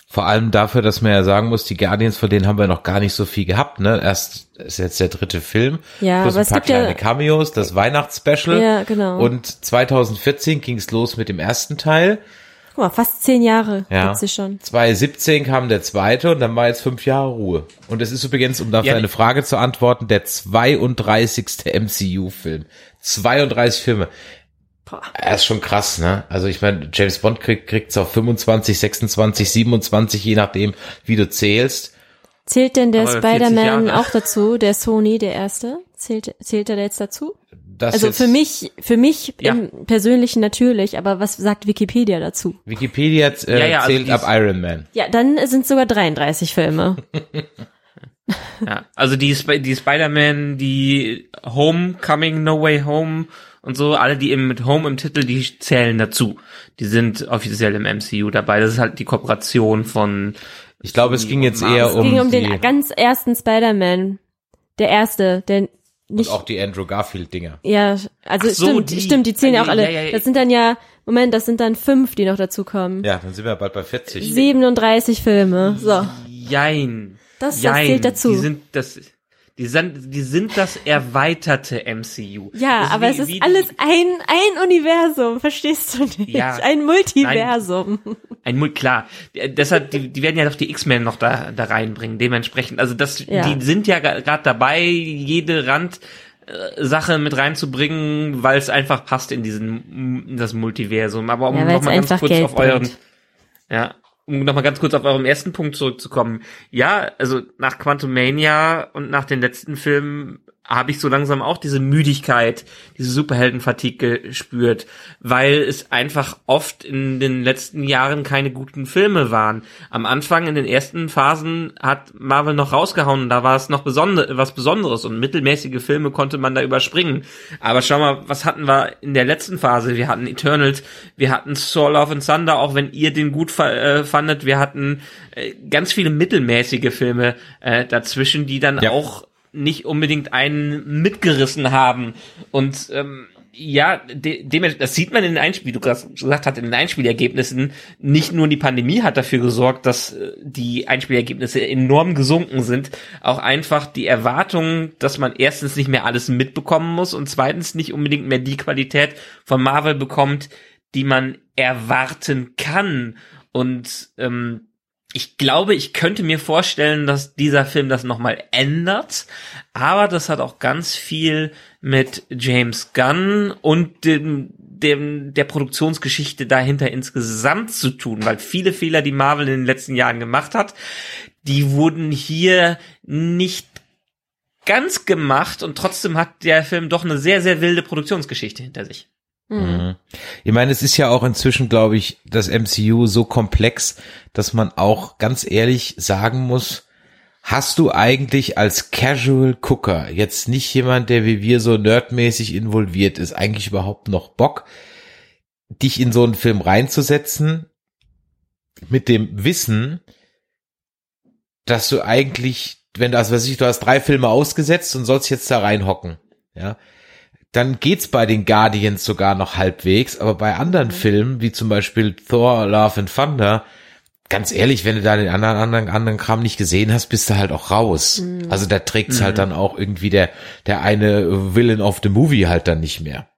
Vor allem dafür, dass man ja sagen muss, die Guardians, von denen haben wir noch gar nicht so viel gehabt, ne? Erst ist jetzt der dritte Film. Ja, plus aber ein es paar gibt ja- kleine Cameos, das Weihnachtsspecial. Ja, genau. Und 2014 ging's los mit dem ersten Teil. Guck mal, fast zehn Jahre Ja. hat sie schon. 2017 kam der zweite und dann war jetzt fünf Jahre Ruhe. Und es ist übrigens, um dafür Ja, eine Frage zu antworten, der 32. MCU-Film. 32 Filme. Boah. Er ist schon krass, ne? Also ich meine, James Bond kriegt kriegt's auf 25, 26, 27, je nachdem, wie du zählst. Zählt denn der Aber 40 Spider-Man auch dazu, der Sony, der erste? Zählt, zählt er jetzt dazu? Das Also jetzt, für mich, für mich Ja. im Persönlichen natürlich, aber was sagt Wikipedia dazu? Wikipedia äh, Ja, ja, also zählt ab Iron Man. Ja, dann sind sogar 33 Filme. Ja, also die, Sp die Spider-Man, die Homecoming, No Way Home und so, alle, die eben mit Home im Titel, die zählen dazu. Die sind offiziell im MCU dabei. Das ist halt die Kooperation von Ich glaube, es ging jetzt eher Es um, ging um den ganz ersten Spider-Man. Der erste, der und nicht, auch die Andrew Garfield-Dinger. ja, also so, stimmt, die. stimmt, die zählen ja auch Ja, alle. ja, ja. Das sind dann ja, Moment, das sind dann fünf, die noch dazukommen. Ja, dann sind wir bald bei 40. 37 Filme. So, Jein. das, das Jein. zählt dazu. Die sind das, die sind, die sind das erweiterte MCU. ja, aber wie- es ist wie alles ein, ein Universum, verstehst du nicht? Ja. ein Multiversum. Ein Mul klar. Äh, Deshalb, die, die werden ja doch die X-Men noch da, da reinbringen, dementsprechend. Also das, Ja. die sind ja gerade dabei, jede Rand, äh, Sache mit reinzubringen, weil es einfach passt in diesen in das Multiversum. Aber um Ja, weil's noch mal ganz kurz Geld auf euren bringt. ja, um noch mal ganz kurz auf eurem ersten Punkt zurückzukommen. Ja, also nach Quantumania und nach den letzten Filmen habe ich so langsam auch diese Müdigkeit, diese Superhelden-Fatigue gespürt, weil es einfach oft in den letzten Jahren keine guten Filme waren. Am Anfang, in den ersten Phasen, hat Marvel noch rausgehauen und da war es noch besonder was Besonderes und mittelmäßige Filme konnte man da überspringen. Aber schau mal, was hatten wir in der letzten Phase? Wir hatten Eternals, wir hatten Soul of and Thunder, auch wenn ihr den gut äh, fandet, wir hatten äh, ganz viele mittelmäßige Filme äh, dazwischen, die dann Ja. auch nicht unbedingt einen mitgerissen haben. Und ähm, ja, de dem, das sieht man in den Einspiel, du gesagt hast, in den Einspielergebnissen, nicht nur die Pandemie hat dafür gesorgt, dass äh, die Einspielergebnisse enorm gesunken sind, auch einfach die Erwartung, dass man erstens nicht mehr alles mitbekommen muss und zweitens nicht unbedingt mehr die Qualität von Marvel bekommt, die man erwarten kann. Und ähm, ich glaube, ich könnte mir vorstellen, dass dieser Film das nochmal ändert, aber das hat auch ganz viel mit James Gunn und dem, dem, der Produktionsgeschichte dahinter insgesamt zu tun, weil viele Fehler, die Marvel in den letzten Jahren gemacht hat, die wurden hier nicht ganz gemacht. Und trotzdem hat der Film doch eine sehr, sehr wilde Produktionsgeschichte hinter sich. Mhm. Ich meine, es ist ja auch inzwischen, glaube ich, das MCU so komplex, dass man auch ganz ehrlich sagen muss, hast du eigentlich als Casual Cooker, jetzt nicht jemand, der wie wir so nerdmäßig involviert ist, eigentlich überhaupt noch Bock, dich in so einen Film reinzusetzen, mit dem Wissen, dass du eigentlich, wenn du, also was ich, du hast drei Filme ausgesetzt und sollst jetzt da reinhocken, ja, dann geht's bei den Guardians sogar noch halbwegs, aber bei anderen mhm. Filmen, wie zum Beispiel Thor, Love and Thunder, ganz ehrlich, wenn du da den anderen, anderen, anderen Kram nicht gesehen hast, bist du halt auch raus. Mhm. Also da trägt's halt mhm. halt dann auch irgendwie der, der eine Villain of the Movie halt dann nicht mehr.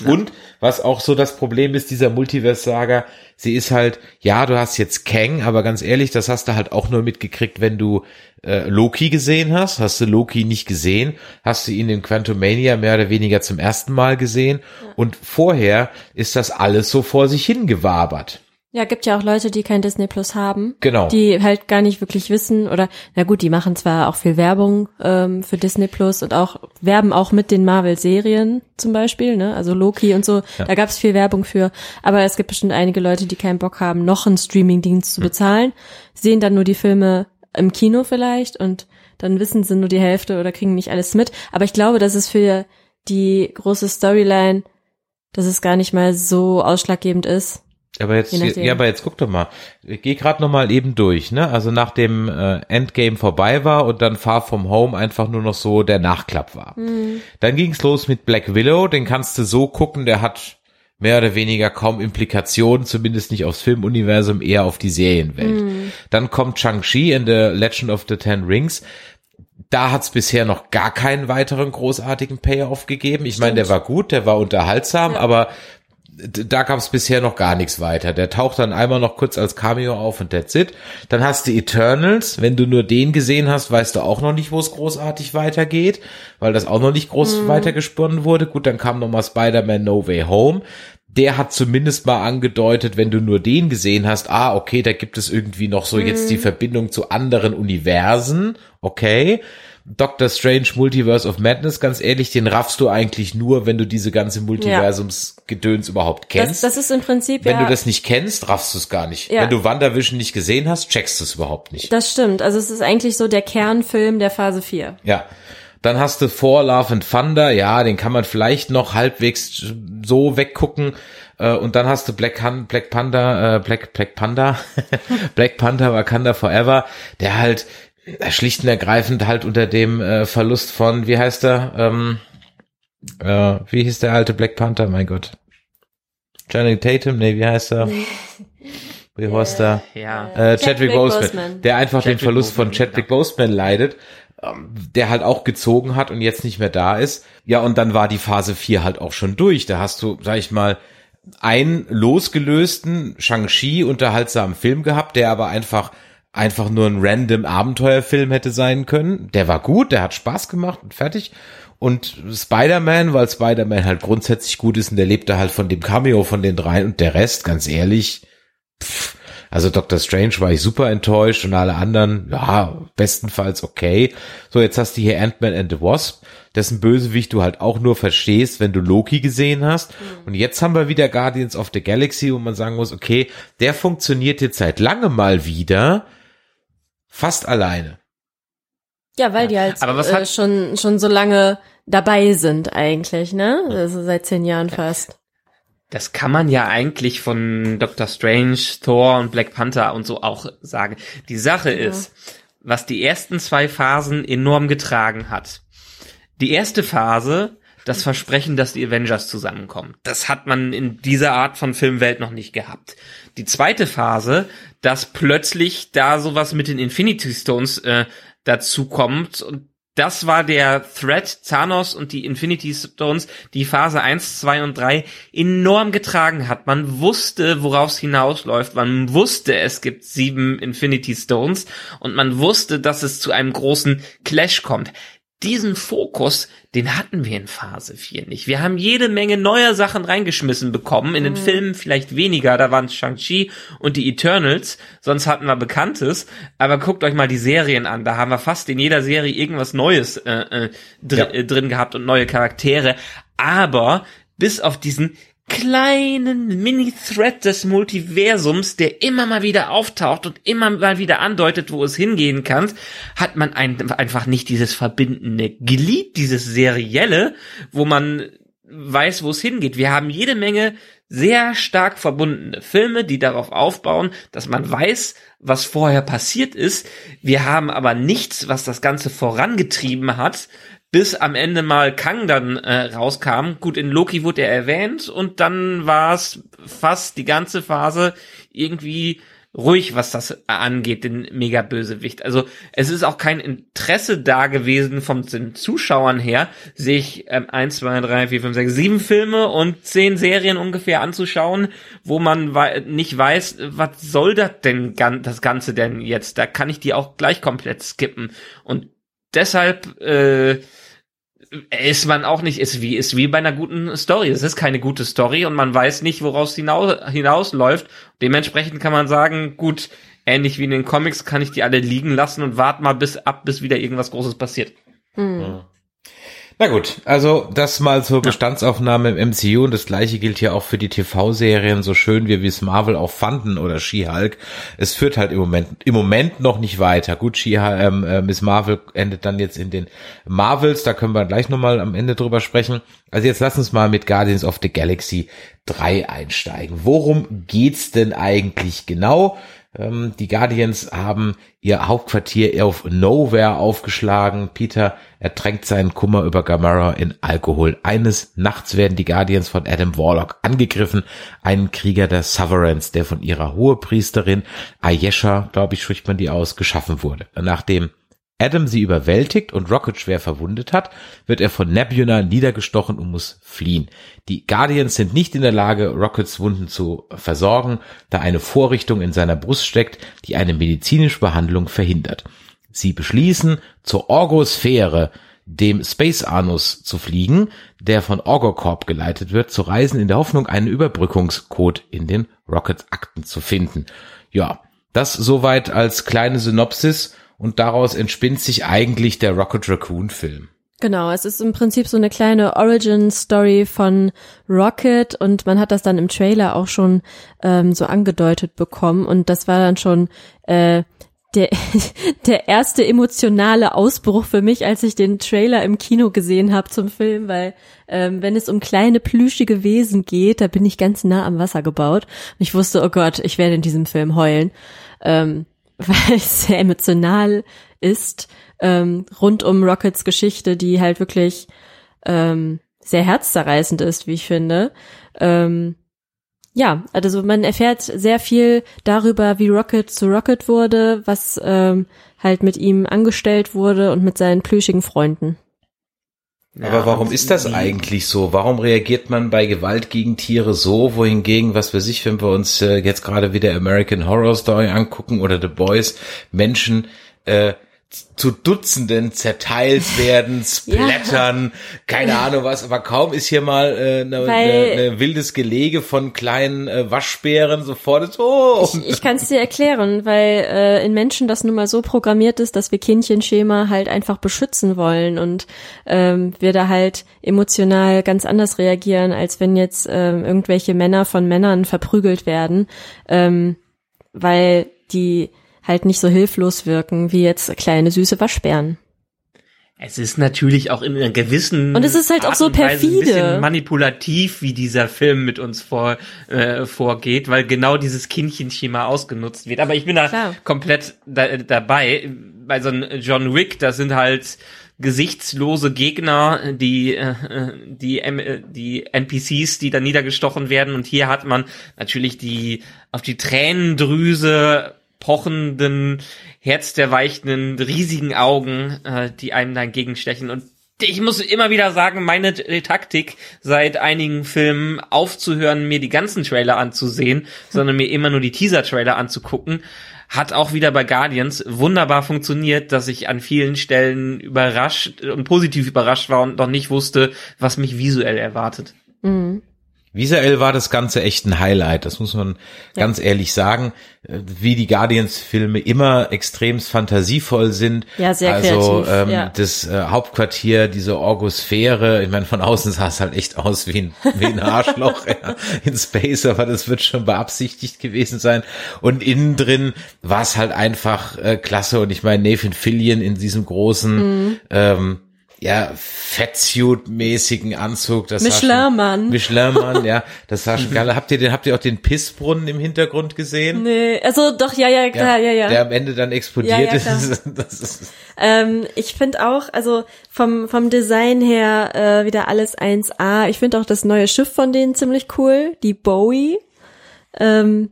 Ja. Und was auch so das Problem ist, dieser Multiverse-Saga, sie ist halt, ja, du hast jetzt Kang, aber ganz ehrlich, das hast du halt auch nur mitgekriegt, wenn du äh, Loki gesehen hast. Hast du Loki nicht gesehen, hast du ihn in Quantumania mehr oder weniger zum ersten Mal gesehen. Ja. Und vorher ist das alles so vor sich hingewabert. Ja, gibt ja auch Leute, die kein Disney Plus haben. Genau. Die halt gar nicht wirklich wissen oder, na gut, die machen zwar auch viel Werbung ähm, für Disney Plus und auch werben auch mit den Marvel-Serien zum Beispiel, ne? Also Loki und so, ja. da gab es viel Werbung für. Aber es gibt bestimmt einige Leute, die keinen Bock haben, noch einen Streaming-Dienst zu hm. bezahlen, sehen dann nur die Filme im Kino vielleicht und dann wissen sie nur die Hälfte oder kriegen nicht alles mit. Aber ich glaube, dass es für die große Storyline, dass es gar nicht mal so ausschlaggebend ist aber jetzt, ja, aber jetzt guck doch mal. Ich geh gerade noch mal eben durch, ne? Also nachdem äh, Endgame vorbei war und dann Far From Home einfach nur noch so der Nachklapp war. Mhm. Dann ging's los mit Black Willow, den kannst du so gucken, der hat mehr oder weniger kaum Implikationen, zumindest nicht aufs Filmuniversum, eher auf die Serienwelt. Mhm. Dann kommt Shang-Chi in The Legend of the Ten Rings. Da hat's bisher noch gar keinen weiteren großartigen Payoff gegeben. Ich meine, der war gut, der war unterhaltsam, ja. aber da gab es bisher noch gar nichts weiter. Der taucht dann einmal noch kurz als Cameo auf und that's it. Dann hast du Eternals. Wenn du nur den gesehen hast, weißt du auch noch nicht, wo es großartig weitergeht, weil das auch noch nicht groß mhm. weitergesponnen wurde. Gut, dann kam noch mal Spider-Man No Way Home. Der hat zumindest mal angedeutet, wenn du nur den gesehen hast, ah, okay, da gibt es irgendwie noch so mhm. jetzt die mhm. Verbindung zu anderen Universen. Okay. Doctor Strange Multiverse of Madness, ganz ehrlich, den raffst du eigentlich nur, wenn du diese ganze Multiversumsgedöns ja. überhaupt kennst. Das, das, ist im Prinzip Wenn ja, du das nicht kennst, raffst du es gar nicht. Ja. Wenn du WandaVision nicht gesehen hast, checkst du es überhaupt nicht. Das stimmt. Also es ist eigentlich so der Kernfilm der Phase 4. Ja. Dann hast du For Love and Thunder, ja, den kann man vielleicht noch halbwegs so weggucken. Äh, und dann hast du Black, Han Black Panda, äh, Black, Black Panda, Black Panther Wakanda Forever, der halt schlicht und ergreifend halt unter dem äh, Verlust von, wie heißt er, ähm, äh, wie hieß der alte Black Panther, mein Gott. Channing Tatum, nee, wie heißt er? Wie heißt er? Ja. Äh, Chadwick, Chadwick Boseman, Boseman, der einfach Chadwick den Verlust Boseman, von Chadwick genau. Boseman leidet, ähm, der halt auch gezogen hat und jetzt nicht mehr da ist. Ja, und dann war die Phase 4 halt auch schon durch. Da hast du, sag ich mal, einen losgelösten Shang-Chi unterhaltsamen Film gehabt, der aber einfach einfach nur ein random Abenteuerfilm hätte sein können. Der war gut, der hat Spaß gemacht und fertig. Und Spider-Man, weil Spider-Man halt grundsätzlich gut ist und der lebte halt von dem Cameo von den dreien und der Rest, ganz ehrlich, pff, also Doctor Strange war ich super enttäuscht und alle anderen, ja, bestenfalls okay. So, jetzt hast du hier Ant-Man and the Wasp, dessen Bösewicht du halt auch nur verstehst, wenn du Loki gesehen hast. Mhm. Und jetzt haben wir wieder Guardians of the Galaxy, wo man sagen muss, okay, der funktioniert jetzt seit lange mal wieder Fast alleine. Ja, weil die halt Aber was äh, schon, schon so lange dabei sind eigentlich, ne? Also seit zehn Jahren fast. Das kann man ja eigentlich von Doctor Strange, Thor und Black Panther und so auch sagen. Die Sache ja. ist, was die ersten zwei Phasen enorm getragen hat. Die erste Phase, das Versprechen, dass die Avengers zusammenkommen. Das hat man in dieser Art von Filmwelt noch nicht gehabt. Die zweite Phase, dass plötzlich da sowas mit den Infinity Stones äh, dazu kommt und das war der Threat, Thanos und die Infinity Stones, die Phase 1, 2 und 3 enorm getragen hat. Man wusste, worauf es hinausläuft. Man wusste, es gibt sieben Infinity Stones und man wusste, dass es zu einem großen Clash kommt diesen Fokus, den hatten wir in Phase 4 nicht. Wir haben jede Menge neuer Sachen reingeschmissen bekommen, in den mhm. Filmen vielleicht weniger, da waren Shang-Chi und die Eternals, sonst hatten wir Bekanntes, aber guckt euch mal die Serien an, da haben wir fast in jeder Serie irgendwas Neues äh, äh, dr ja. äh, drin gehabt und neue Charaktere, aber bis auf diesen kleinen Mini-Thread des Multiversums, der immer mal wieder auftaucht und immer mal wieder andeutet, wo es hingehen kann, hat man ein, einfach nicht dieses verbindende Glied, dieses serielle, wo man weiß, wo es hingeht. Wir haben jede Menge sehr stark verbundene Filme, die darauf aufbauen, dass man weiß, was vorher passiert ist. Wir haben aber nichts, was das Ganze vorangetrieben hat, bis am Ende mal Kang dann äh, rauskam. Gut, in Loki wurde er erwähnt und dann war es fast die ganze Phase irgendwie ruhig, was das angeht, den Mega-Bösewicht. Also es ist auch kein Interesse da gewesen vom den Zuschauern her, sich ähm, 1, 2, 3, 4, 5, 6, 7 Filme und 10 Serien ungefähr anzuschauen, wo man we nicht weiß, was soll das denn das Ganze denn jetzt? Da kann ich die auch gleich komplett skippen. Und deshalb äh, ist man auch nicht, ist wie, ist wie bei einer guten Story. Es ist keine gute Story und man weiß nicht, woraus hinaus, hinausläuft. Dementsprechend kann man sagen, gut, ähnlich wie in den Comics kann ich die alle liegen lassen und warte mal bis ab, bis wieder irgendwas Großes passiert. Mhm. Na gut, also das mal zur Bestandsaufnahme im MCU und das gleiche gilt hier auch für die TV-Serien, so schön wie wir es Marvel auch fanden oder She-Hulk. Es führt halt im Moment im Moment noch nicht weiter. Gut, She ähm, äh, Miss Marvel endet dann jetzt in den Marvels, da können wir gleich nochmal am Ende drüber sprechen. Also jetzt lass uns mal mit Guardians of the Galaxy 3 einsteigen. Worum geht's denn eigentlich genau? Ähm, die Guardians haben ihr Hauptquartier auf Nowhere aufgeschlagen. Peter ertränkt seinen Kummer über Gamora in Alkohol. Eines Nachts werden die Guardians von Adam Warlock angegriffen, einen Krieger der Sovereigns, der von ihrer Hohepriesterin Ayesha, glaube ich, spricht man die aus, geschaffen wurde. Nachdem Adam sie überwältigt und Rocket schwer verwundet hat, wird er von Nebula niedergestochen und muss fliehen. Die Guardians sind nicht in der Lage, Rockets Wunden zu versorgen, da eine Vorrichtung in seiner Brust steckt, die eine medizinische Behandlung verhindert. Sie beschließen, zur Orgosphäre, dem Space Anus zu fliegen, der von Orgocorp geleitet wird, zu reisen in der Hoffnung, einen Überbrückungscode in den Rocket-Akten zu finden. Ja, das soweit als kleine Synopsis und daraus entspinnt sich eigentlich der Rocket Raccoon Film. Genau, es ist im Prinzip so eine kleine Origin-Story von Rocket und man hat das dann im Trailer auch schon ähm, so angedeutet bekommen und das war dann schon äh, der, der erste emotionale Ausbruch für mich, als ich den Trailer im Kino gesehen habe zum Film, weil ähm, wenn es um kleine plüschige Wesen geht, da bin ich ganz nah am Wasser gebaut und ich wusste, oh Gott, ich werde in diesem Film heulen. Ähm, weil es sehr emotional ist, ähm, rund um Rockets Geschichte, die halt wirklich ähm, sehr herzzerreißend ist, wie ich finde. Ähm, ja, also man erfährt sehr viel darüber, wie Rocket zu Rocket wurde, was ähm, halt mit ihm angestellt wurde und mit seinen plüschigen Freunden. Aber warum ist das eigentlich so? Warum reagiert man bei Gewalt gegen Tiere so, wohingegen, was weiß ich, wenn wir uns äh, jetzt gerade wieder American Horror Story angucken oder The Boys, Menschen äh, zu Dutzenden zerteilt werden, splattern, ja. keine Ahnung was, aber kaum ist hier mal äh, ne, ne, ne wildes Gelege von kleinen äh, Waschbären sofort so. Ich, ich kann es dir erklären, weil äh, in Menschen das nun mal so programmiert ist, dass wir Kindchenschema halt einfach beschützen wollen und ähm, wir da halt emotional ganz anders reagieren, als wenn jetzt ähm, irgendwelche Männer von Männern verprügelt werden, ähm, weil die halt nicht so hilflos wirken wie jetzt kleine süße Waschbären. Es ist natürlich auch in einer gewissen und es ist halt Art auch so perfide, ein bisschen manipulativ, wie dieser Film mit uns vor äh, vorgeht, weil genau dieses Kindchenschema ausgenutzt wird. Aber ich bin da Klar. komplett da, dabei bei so einem John Wick, das sind halt gesichtslose Gegner, die äh, die äh, die NPCs, die da niedergestochen werden und hier hat man natürlich die auf die Tränendrüse pochenden, herzderweichenden, riesigen Augen, äh, die einem da entgegenstechen und ich muss immer wieder sagen, meine Taktik seit einigen Filmen aufzuhören, mir die ganzen Trailer anzusehen, sondern mir immer nur die Teaser-Trailer anzugucken, hat auch wieder bei Guardians wunderbar funktioniert, dass ich an vielen Stellen überrascht und positiv überrascht war und noch nicht wusste, was mich visuell erwartet. Mhm. Visuell war das Ganze echt ein Highlight, das muss man ja. ganz ehrlich sagen, äh, wie die Guardians-Filme immer extremst fantasievoll sind. Ja, sehr also kreativ. Ähm, ja. das äh, Hauptquartier, diese Orgosphäre, ich meine, von außen sah es halt echt aus wie ein, wie ein Arschloch ja, in Space, aber das wird schon beabsichtigt gewesen sein. Und innen drin war es halt einfach äh, klasse und ich meine, Nathan Fillion in diesem großen mhm. ähm, ja, Fettsuit-mäßigen Anzug. Das Michelin-Mann. Michelin-Manmann, ja. Das sah schon geil. Habt ihr den, habt ihr auch den Pissbrunnen im Hintergrund gesehen? Nee, also doch, ja, ja, klar, ja, ja. ja. Der am Ende dann explodiert Ja, ja, ist. Das ist. Ähm, ich finde auch, also vom, vom Design her äh, wieder alles 1A. Ich finde auch das neue Schiff von denen ziemlich cool, die Bowie. Ähm,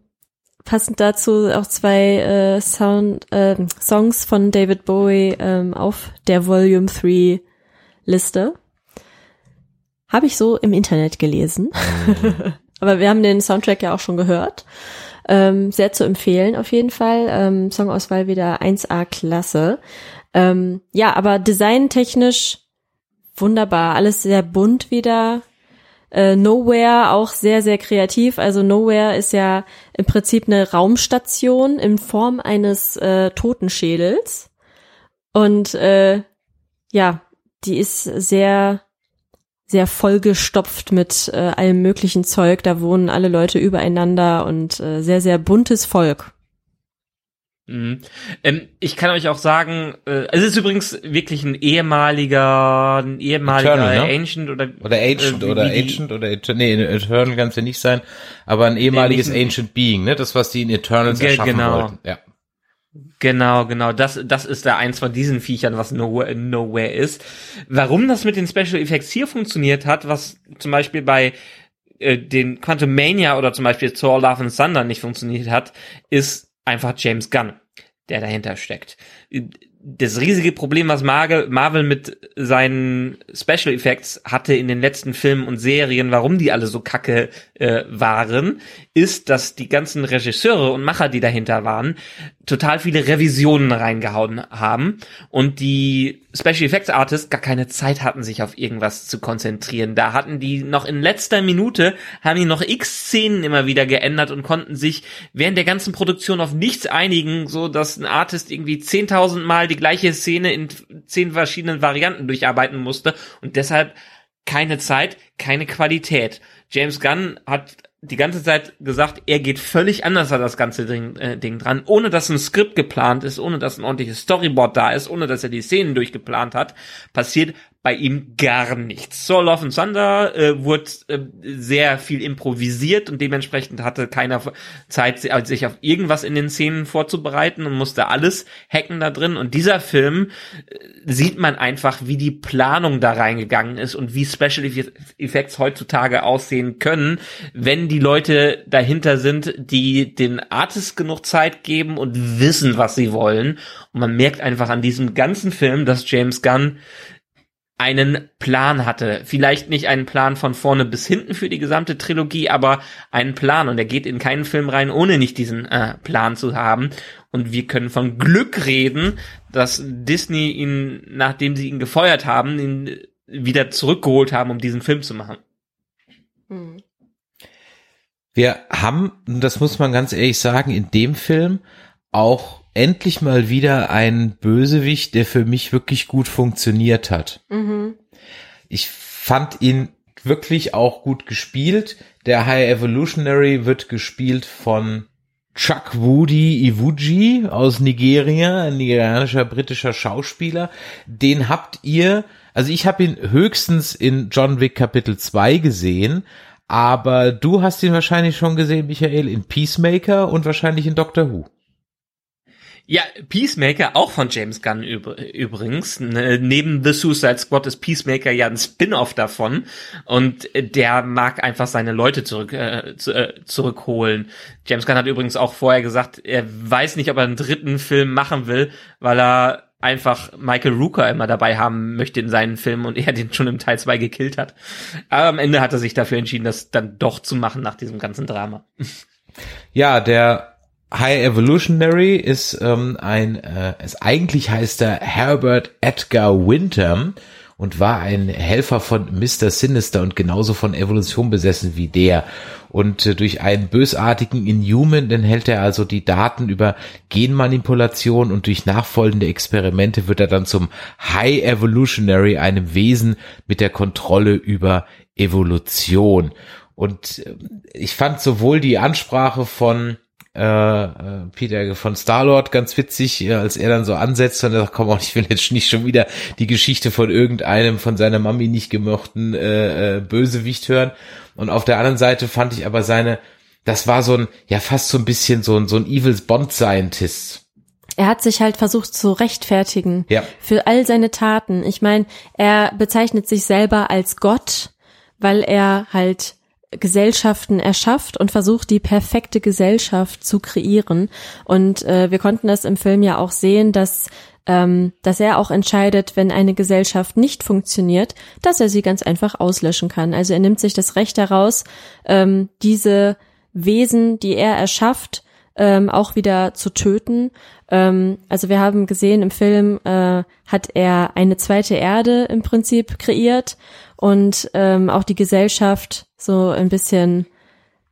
passend dazu auch zwei äh, Sound, äh, Songs von David Bowie ähm, auf der Volume 3 Liste. Habe ich so im Internet gelesen. Aber wir haben den Soundtrack ja auch schon gehört. Ähm, sehr zu empfehlen auf jeden Fall. Ähm, Songauswahl wieder 1A Klasse. Ähm, ja, aber designtechnisch wunderbar. Alles sehr bunt wieder. Äh, Nowhere auch sehr, sehr kreativ. Also Nowhere ist ja im Prinzip eine Raumstation in Form eines äh, Totenschädels. Und äh, ja, die ist sehr, sehr vollgestopft mit äh, allem möglichen Zeug. Da wohnen alle Leute übereinander und äh, sehr, sehr buntes Volk. Mhm. Ähm, ich kann euch auch sagen, äh, es ist übrigens wirklich ein ehemaliger, ein ehemaliger Eternal, ne? Ancient oder Oder Ancient äh, wie- oder wie die- Ancient oder Eternal, nee, Eternal kann es ja nicht sein, aber ein ehemaliges nicht- Ancient Being, ne? Das, was die in Eternals erschaffen genau. wollten. Ja. Genau, genau. Das, das ist da eins von diesen Viechern, was Nowhere, Nowhere ist. Warum das mit den Special Effects hier funktioniert hat, was zum Beispiel bei äh, den Quantum Mania oder zum Beispiel Thor Love and Thunder nicht funktioniert hat, ist einfach James Gunn, der dahinter steckt. Das riesige Problem, was Marvel, mit seinen Special Effects hatte in den letzten Filmen und Serien, warum die alle so kacke äh, waren, ist, dass die ganzen Regisseure und Macher, die dahinter waren, total viele Revisionen reingehauen haben und die Special Effects Artists gar keine Zeit hatten, sich auf irgendwas zu konzentrieren. Da hatten die noch in letzter Minute, haben die noch x Szenen immer wieder geändert und konnten sich während der ganzen Produktion auf nichts einigen, so dass ein Artist irgendwie 10.000 Mal die gleiche Szene in zehn verschiedenen Varianten durcharbeiten musste und deshalb keine Zeit, keine Qualität. James Gunn hat die ganze Zeit gesagt, er geht völlig anders an das ganze Ding, äh, Ding dran, ohne dass ein Skript geplant ist, ohne dass ein ordentliches Storyboard da ist, ohne dass er die Szenen durchgeplant hat, passiert bei ihm gar nichts. Soul Love and Thunder äh, wurde äh, sehr viel improvisiert und dementsprechend hatte keiner Zeit, sich auf irgendwas in den Szenen vorzubereiten und musste alles hacken da drin. Und dieser Film äh, sieht man einfach, wie die Planung da reingegangen ist und wie Special Effects heutzutage aussehen können, wenn die Leute dahinter sind, die den Artist genug Zeit geben und wissen, was sie wollen. Und man merkt einfach an diesem ganzen Film, dass James Gunn einen Plan hatte. Vielleicht nicht einen Plan von vorne bis hinten für die gesamte Trilogie, aber einen Plan. Und er geht in keinen Film rein, ohne nicht diesen äh, Plan zu haben. Und wir können von Glück reden, dass Disney ihn, nachdem sie ihn gefeuert haben, ihn wieder zurückgeholt haben, um diesen Film zu machen. Hm. Wir haben, das muss man ganz ehrlich sagen, in dem Film auch endlich mal wieder einen Bösewicht, der für mich wirklich gut funktioniert hat. Mhm. Ich fand ihn wirklich auch gut gespielt. Der High Evolutionary wird gespielt von Chuck Woody Iwuji aus Nigeria, ein nigerianischer britischer Schauspieler. Den habt ihr, also ich habe ihn höchstens in John Wick Kapitel 2 gesehen, aber du hast ihn wahrscheinlich schon gesehen, Michael, in Peacemaker und wahrscheinlich in Doctor Who. Ja, Peacemaker, auch von James Gunn übrigens. Ne, neben The Suicide Squad ist Peacemaker ja ein Spin-off davon. Und der mag einfach seine Leute zurück, äh, äh, zurückholen. James Gunn hat übrigens auch vorher gesagt, er weiß nicht, ob er einen dritten Film machen will, weil er einfach Michael Rooker immer dabei haben möchte in seinen Filmen und er den schon im Teil 2 gekillt hat. Aber am Ende hat er sich dafür entschieden, das dann doch zu machen nach diesem ganzen Drama. Ja, der High Evolutionary ist ähm, ein, äh, es eigentlich heißt er Herbert Edgar Winter und war ein Helfer von Mr. Sinister und genauso von Evolution besessen wie der. Und äh, durch einen bösartigen Inhuman, dann hält er also die Daten über Genmanipulation und durch nachfolgende Experimente wird er dann zum High Evolutionary, einem Wesen mit der Kontrolle über Evolution. Und äh, ich fand sowohl die Ansprache von äh, äh, Peter von Starlord ganz witzig, äh, als er dann so ansetzt und er sagt, komm auch, ich will jetzt nicht schon wieder die Geschichte von irgendeinem von seiner Mami nicht gemochten äh, äh, Bösewicht hören. Und auf der anderen Seite fand ich aber seine, das war so ein, ja fast so ein bisschen so ein, so ein Evils Bond Scientist. Er hat sich halt versucht zu rechtfertigen ja. für all seine Taten. Ich meine, er bezeichnet sich selber als Gott, weil er halt Gesellschaften erschafft und versucht, die perfekte Gesellschaft zu kreieren. Und äh, wir konnten das im Film ja auch sehen, dass ähm, dass er auch entscheidet, wenn eine Gesellschaft nicht funktioniert, dass er sie ganz einfach auslöschen kann. Also er nimmt sich das Recht heraus, ähm, diese Wesen, die er erschafft, ähm, auch wieder zu töten. Ähm, also wir haben gesehen, im Film äh, hat er eine zweite Erde im Prinzip kreiert und ähm, auch die Gesellschaft so ein bisschen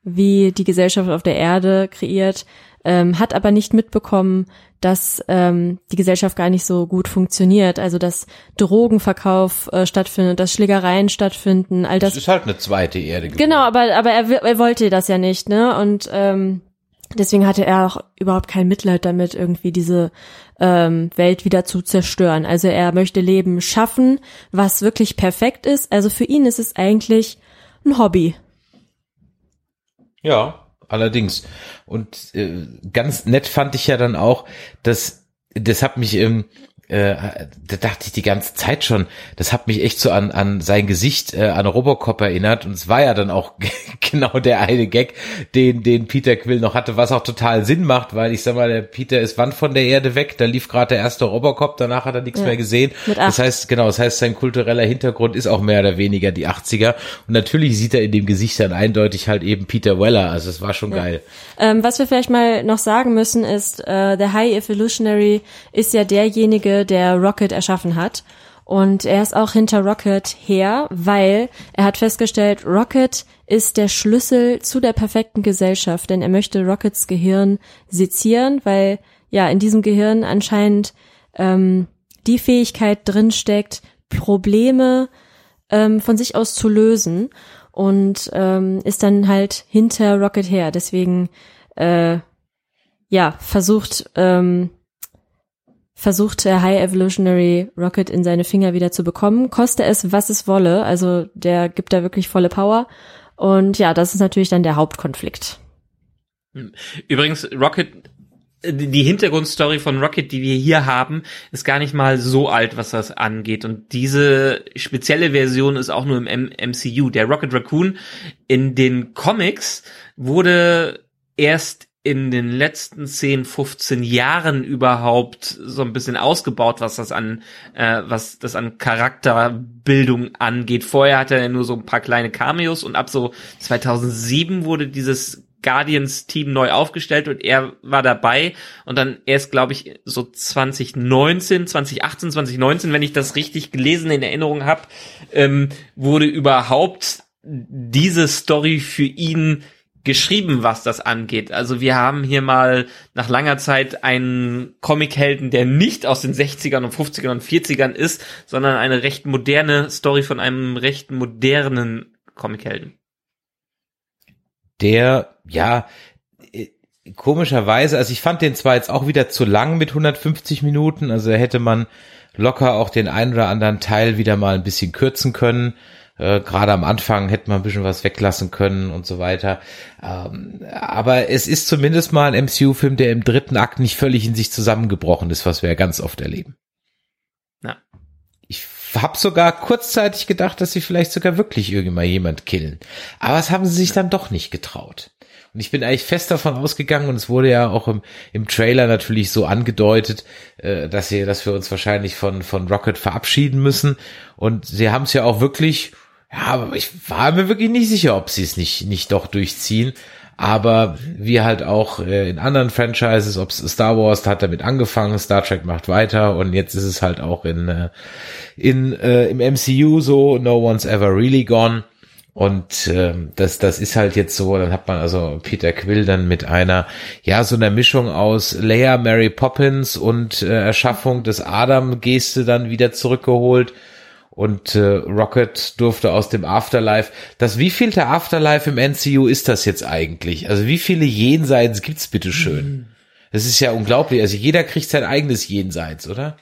wie die Gesellschaft auf der Erde kreiert, ähm, hat aber nicht mitbekommen, dass ähm, die Gesellschaft gar nicht so gut funktioniert. Also dass Drogenverkauf äh, stattfindet, dass Schlägereien stattfinden, all das. Das ist halt eine zweite Erde. Geworden. Genau, aber aber er, er wollte das ja nicht, ne? Und ähm, deswegen hatte er auch überhaupt kein Mitleid damit, irgendwie diese ähm, Welt wieder zu zerstören. Also er möchte Leben schaffen, was wirklich perfekt ist. Also für ihn ist es eigentlich ein Hobby. Ja, allerdings. Und äh, ganz nett fand ich ja dann auch, dass das hat mich ähm, äh, da dachte ich die ganze Zeit schon, das hat mich echt so an, an sein Gesicht, äh, an Robocop erinnert und es war ja dann auch genau der eine Gag, den, den Peter Quill noch hatte, was auch total Sinn macht, weil ich sag mal, der Peter ist wann von der Erde weg, da lief gerade der erste Robocop, danach hat er nichts ja, mehr gesehen. Das heißt, genau, das heißt, sein kultureller Hintergrund ist auch mehr oder weniger die 80er und natürlich sieht er in dem Gesicht dann eindeutig halt eben Peter Weller, also es war schon ja. geil. Ähm, was wir vielleicht mal noch sagen müssen ist, äh, der High Evolutionary ist ja derjenige, der Rocket erschaffen hat. Und er ist auch hinter Rocket her, weil er hat festgestellt, Rocket ist der Schlüssel zu der perfekten Gesellschaft, denn er möchte Rockets Gehirn sezieren, weil ja in diesem Gehirn anscheinend ähm, die Fähigkeit drinsteckt, Probleme ähm, von sich aus zu lösen und ähm, ist dann halt hinter Rocket her. Deswegen äh, ja versucht ähm, versucht der High Evolutionary Rocket in seine Finger wieder zu bekommen, koste es, was es wolle. Also der gibt da wirklich volle Power. Und ja, das ist natürlich dann der Hauptkonflikt. Übrigens, Rocket, die Hintergrundstory von Rocket, die wir hier haben, ist gar nicht mal so alt, was das angeht. Und diese spezielle Version ist auch nur im MCU. Der Rocket Raccoon in den Comics wurde erst in den letzten 10, 15 Jahren überhaupt so ein bisschen ausgebaut, was das an, äh, was das an Charakterbildung angeht. Vorher hatte er nur so ein paar kleine Cameos und ab so 2007 wurde dieses Guardians-Team neu aufgestellt und er war dabei und dann erst, glaube ich, so 2019, 2018, 2019, wenn ich das richtig gelesen in Erinnerung habe, ähm, wurde überhaupt diese Story für ihn geschrieben, was das angeht. Also wir haben hier mal nach langer Zeit einen Comichelden, der nicht aus den 60ern und 50ern und 40ern ist, sondern eine recht moderne Story von einem recht modernen Comichelden. Der, ja, äh, komischerweise, also ich fand den zwar jetzt auch wieder zu lang mit 150 Minuten, also hätte man locker auch den einen oder anderen Teil wieder mal ein bisschen kürzen können Äh, Gerade am Anfang hätte man ein bisschen was weglassen können und so weiter. Ähm, aber es ist zumindest mal ein MCU-Film, der im dritten Akt nicht völlig in sich zusammengebrochen ist, was wir ja ganz oft erleben. Ja. Ich habe sogar kurzzeitig gedacht, dass sie vielleicht sogar wirklich irgendwann jemand killen. Aber das haben sie sich dann doch nicht getraut. Und ich bin eigentlich fest davon ausgegangen, und es wurde ja auch im, im Trailer natürlich so angedeutet, äh, dass, sie, dass wir uns wahrscheinlich von, von Rocket verabschieden müssen. Und sie haben es ja auch wirklich, ja, aber ich war mir wirklich nicht sicher, ob sie es nicht, nicht doch durchziehen. Aber wie halt auch äh, in anderen Franchises, ob Star Wars hat damit angefangen, Star Trek macht weiter und jetzt ist es halt auch in, äh, in äh, im MCU so, no one's ever really gone. Und ähm, das, das ist halt jetzt so, dann hat man also Peter Quill dann mit einer, ja, so einer Mischung aus Leia, Mary Poppins und äh, Erschaffung des Adam-Geste dann wieder zurückgeholt. Und äh, Rocket durfte aus dem Afterlife. Das wievielte Afterlife im NCU ist das jetzt eigentlich? Also wie viele Jenseits gibt's bitteschön? Mhm. Das ist ja unglaublich. Also jeder kriegt sein eigenes Jenseits, oder?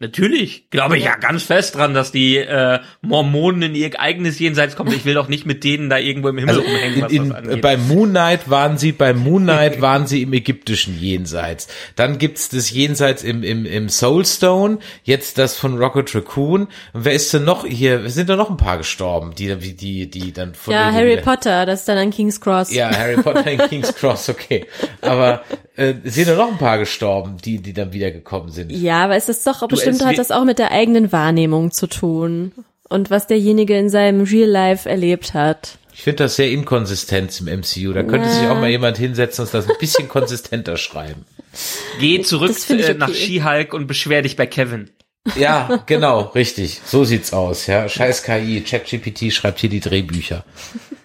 Natürlich, glaube ich ja ganz fest dran, dass die äh, Mormonen in ihr eigenes Jenseits kommen. Ich will doch nicht mit denen da irgendwo im Himmel also rumhängen, was in, das angeht. Bei Moon Knight waren sie, bei Moon Knight waren sie im ägyptischen Jenseits. Dann gibt's das Jenseits im, im, im Soulstone, jetzt das von Rocket Raccoon. Und wer ist denn noch hier? Sind da noch ein paar gestorben, die, die, die, die dann von Ja, Harry Potter, das ist dann an King's Cross. Ja, Harry Potter in King's Cross, okay. Aber äh, sind da noch ein paar gestorben, die, die dann wiedergekommen sind. Ja, aber es ist doch, du, bestimmt hat das auch mit der eigenen Wahrnehmung zu tun. Und was derjenige in seinem Real Life erlebt hat. Ich finde das sehr inkonsistent im MCU. Da könnte ja. sich auch mal jemand hinsetzen und das ein bisschen konsistenter schreiben. Geh zurück äh, okay. nach She-Hulk und beschwer dich bei Kevin. Ja, genau, richtig. So sieht's aus, ja. Scheiß KI, ChatGPT schreibt hier die Drehbücher.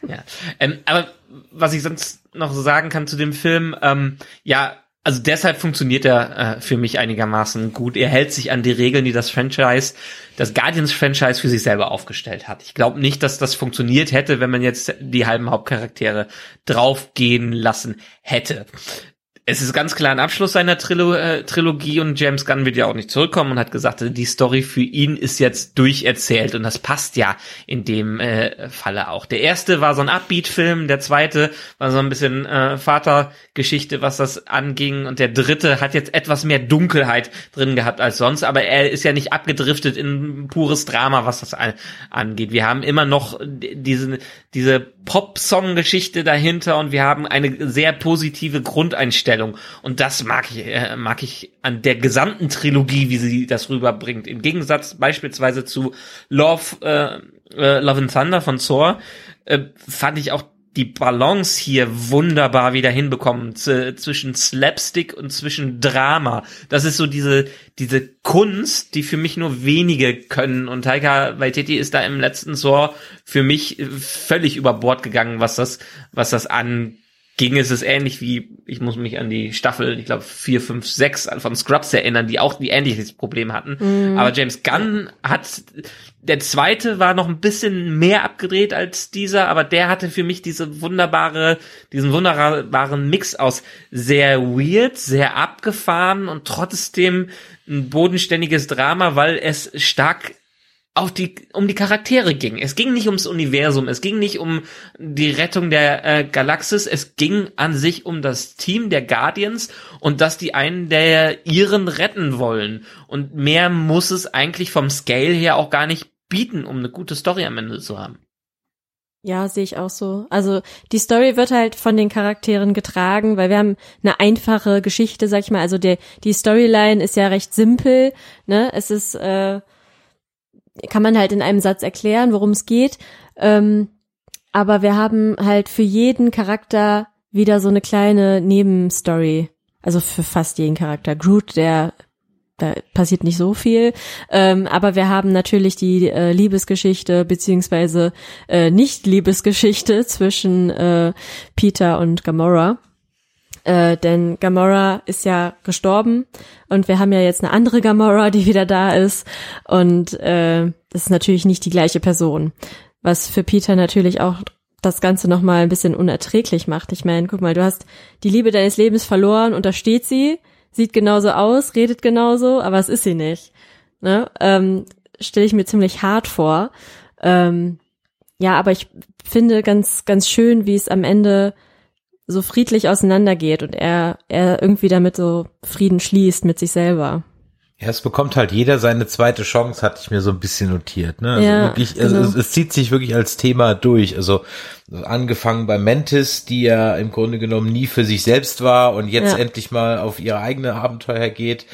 Ja. Ähm, aber was ich sonst noch sagen kann zu dem Film, ähm, ja, also deshalb funktioniert er äh, für mich einigermaßen gut. Er hält sich an die Regeln, die das Franchise, das Guardians-Franchise für sich selber aufgestellt hat. Ich glaube nicht, dass das funktioniert hätte, wenn man jetzt die halben Hauptcharaktere draufgehen lassen hätte es ist ganz klar ein Abschluss seiner Trilo äh, Trilogie und James Gunn wird ja auch nicht zurückkommen und hat gesagt, die Story für ihn ist jetzt durcherzählt und das passt ja in dem äh, Falle auch. Der erste war so ein Upbeat-Film, der zweite war so ein bisschen äh, Vatergeschichte, was das anging und der dritte hat jetzt etwas mehr Dunkelheit drin gehabt als sonst, aber er ist ja nicht abgedriftet in pures Drama, was das an angeht. Wir haben immer noch diese, diese Pop-Song-Geschichte dahinter und wir haben eine sehr positive Grundeinstellung. Und das mag ich, äh, mag ich an der gesamten Trilogie, wie sie das rüberbringt. Im Gegensatz beispielsweise zu Love, äh, äh, Love and Thunder von Thor, äh, fand ich auch die Balance hier wunderbar wieder hinbekommen zwischen Slapstick und zwischen Drama. Das ist so diese diese Kunst, die für mich nur wenige können und Taika Waititi ist da im letzten Saw für mich völlig über Bord gegangen, was das was das an ging es es ähnlich wie, ich muss mich an die Staffel, ich glaube, 4, 5, 6 von Scrubs erinnern, die auch die ähnliches Problem hatten. Mhm. Aber James Gunn hat, der zweite war noch ein bisschen mehr abgedreht als dieser, aber der hatte für mich diese wunderbare, diesen wunderbaren Mix aus sehr weird, sehr abgefahren und trotzdem ein bodenständiges Drama, weil es stark auf die, um die Charaktere ging. Es ging nicht ums Universum, es ging nicht um die Rettung der äh, Galaxis, es ging an sich um das Team der Guardians und dass die einen der ihren retten wollen. Und mehr muss es eigentlich vom Scale her auch gar nicht bieten, um eine gute Story am Ende zu haben. Ja, sehe ich auch so. Also die Story wird halt von den Charakteren getragen, weil wir haben eine einfache Geschichte, sag ich mal. Also der, die Storyline ist ja recht simpel. Ne, es ist äh, kann man halt in einem Satz erklären, worum es geht. Ähm, aber wir haben halt für jeden Charakter wieder so eine kleine Nebenstory. Also für fast jeden Charakter. Groot, der da passiert nicht so viel. Ähm, aber wir haben natürlich die äh, Liebesgeschichte beziehungsweise äh, Nicht-Liebesgeschichte zwischen äh, Peter und Gamora. Äh, denn Gamora ist ja gestorben und wir haben ja jetzt eine andere Gamora, die wieder da ist. Und äh, das ist natürlich nicht die gleiche Person. Was für Peter natürlich auch das Ganze nochmal ein bisschen unerträglich macht. Ich meine, guck mal, du hast die Liebe deines Lebens verloren und da steht sie, sieht genauso aus, redet genauso, aber es ist sie nicht. Ne? Ähm, Stelle ich mir ziemlich hart vor. Ähm, ja, aber ich finde ganz, ganz schön, wie es am Ende so friedlich auseinandergeht und er, er irgendwie damit so Frieden schließt mit sich selber. Ja, es bekommt halt jeder seine zweite Chance, hatte ich mir so ein bisschen notiert. Ne? Also Ja, wirklich, also genau. es, es zieht sich wirklich als Thema durch. Also angefangen bei Mantis, die ja im Grunde genommen nie für sich selbst war und jetzt Ja. endlich mal auf ihre eigene Abenteuer geht.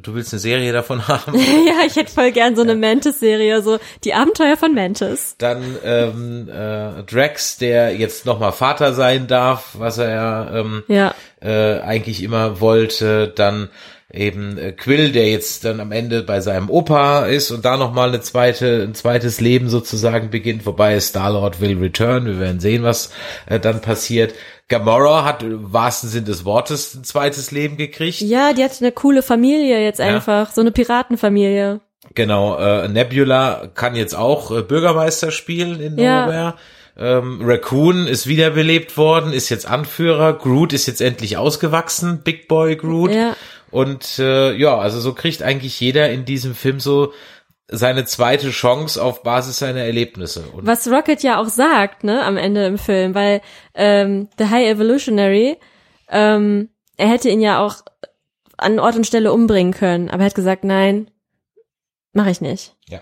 Du willst eine Serie davon haben? ja, ich hätte voll gern so eine Mantis-Serie, so die Abenteuer von Mantis. Dann ähm, äh, Drax, der jetzt nochmal Vater sein darf, was er ja ähm, Ja, äh, eigentlich immer wollte. Dann eben äh, Quill, der jetzt dann am Ende bei seinem Opa ist und da nochmal eine zweite, ein zweites Leben sozusagen beginnt, wobei Star-Lord will return. Wir werden sehen, was äh, dann passiert. Gamora hat im wahrsten Sinn des Wortes ein zweites Leben gekriegt. ja, die hat eine coole Familie jetzt Ja. einfach, so eine Piratenfamilie. Genau, äh, Nebula kann jetzt auch äh, Bürgermeister spielen in Ja. Nowhere. Ähm, Raccoon ist wiederbelebt worden, ist jetzt Anführer. Groot ist jetzt endlich ausgewachsen, Big Boy Groot. Ja. Und äh, ja, also so kriegt eigentlich jeder in diesem Film so seine zweite Chance auf Basis seiner Erlebnisse. Und Was Rocket ja auch sagt, ne, am Ende im Film, weil ähm, The High Evolutionary, ähm, er hätte ihn ja auch an Ort und Stelle umbringen können, aber er hat gesagt, nein, mache ich nicht. ja.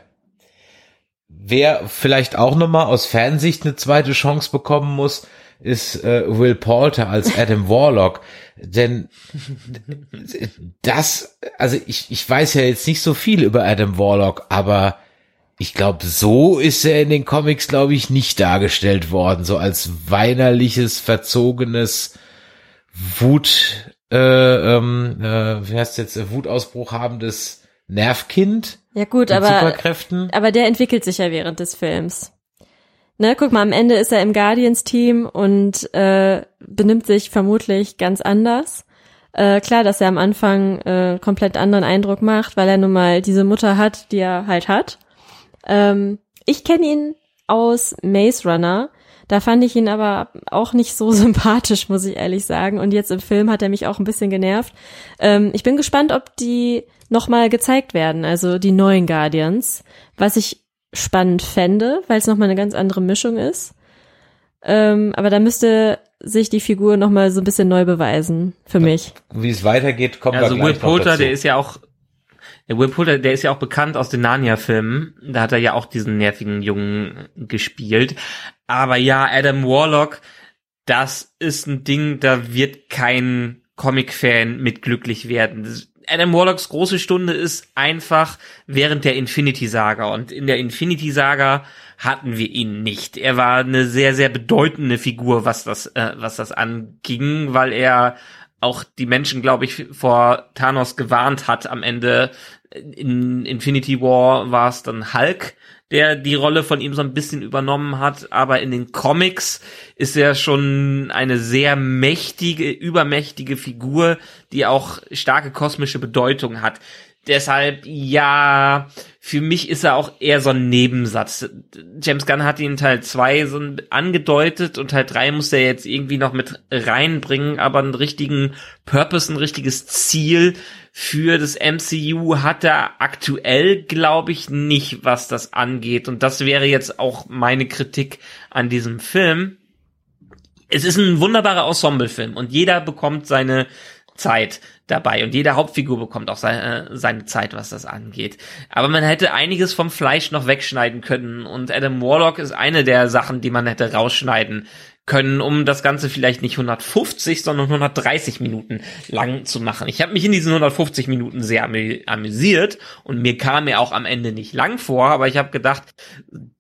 Wer vielleicht auch nochmal aus Fansicht eine zweite Chance bekommen muss, ist äh, Will Poulter als Adam Warlock. Denn das, also ich, ich weiß ja jetzt nicht so viel über Adam Warlock, aber ich glaube, so ist er in den Comics, glaube ich, nicht dargestellt worden. So als weinerliches, verzogenes Wut, äh, ähm, äh, wie heißt jetzt, Wutausbruch habendes Nervkind Ja gut, aber Superkräften. aber der entwickelt sich ja während des Films. Ne, guck mal, am Ende ist er im Guardians-Team und äh, benimmt sich vermutlich ganz anders. Äh, klar, dass er am Anfang äh, komplett anderen Eindruck macht, weil er nun mal diese Mutter hat, die er halt hat. Ähm, ich kenne ihn aus Maze Runner. Da fand ich ihn aber auch nicht so sympathisch, muss ich ehrlich sagen. Und jetzt im Film hat er mich auch ein bisschen genervt. Ähm, ich bin gespannt, ob die nochmal gezeigt werden, also die neuen Guardians. Was ich spannend fände, weil es nochmal eine ganz andere Mischung ist. Ähm, aber da müsste sich die Figur nochmal so ein bisschen neu beweisen, für mich. Wie es weitergeht, kommen Also Will gleich noch Poulter, der ist ja auch, der Will Poulter, der ist ja auch bekannt aus den Narnia-Filmen. Da hat er ja auch diesen nervigen Jungen gespielt. Aber ja, Adam Warlock, das ist ein Ding, da wird kein Comic-Fan mit glücklich werden. Das- Adam Warlocks große Stunde ist einfach während der Infinity Saga und in der Infinity Saga hatten wir ihn nicht. Er war eine sehr sehr bedeutende Figur, was das äh, was das anging, weil er auch die Menschen, glaube ich, vor Thanos gewarnt hat am Ende. In Infinity War war es dann Hulk, der die Rolle von ihm so ein bisschen übernommen hat, aber in den Comics ist er schon eine sehr mächtige, übermächtige Figur, die auch starke kosmische Bedeutung hat. Deshalb, ja, für mich ist er auch eher so ein Nebensatz. James Gunn hat ihn Teil 2 so angedeutet und Teil 3 muss er jetzt irgendwie noch mit reinbringen, aber einen richtigen Purpose, ein richtiges Ziel für das MCU hat er aktuell, glaube ich, nicht, was das angeht. Und das wäre jetzt auch meine Kritik an diesem Film. Es ist ein wunderbarer Ensemblefilm und jeder bekommt seine Zeit dabei und jede Hauptfigur bekommt auch seine, seine Zeit, was das angeht. Aber man hätte einiges vom Fleisch noch wegschneiden können und Adam Warlock ist eine der Sachen, die man hätte rausschneiden können, um das Ganze vielleicht nicht 150, sondern 130 Minuten lang zu machen. Ich habe mich in diesen 150 Minuten sehr amü amüsiert und mir kam er auch am Ende nicht lang vor, aber ich habe gedacht,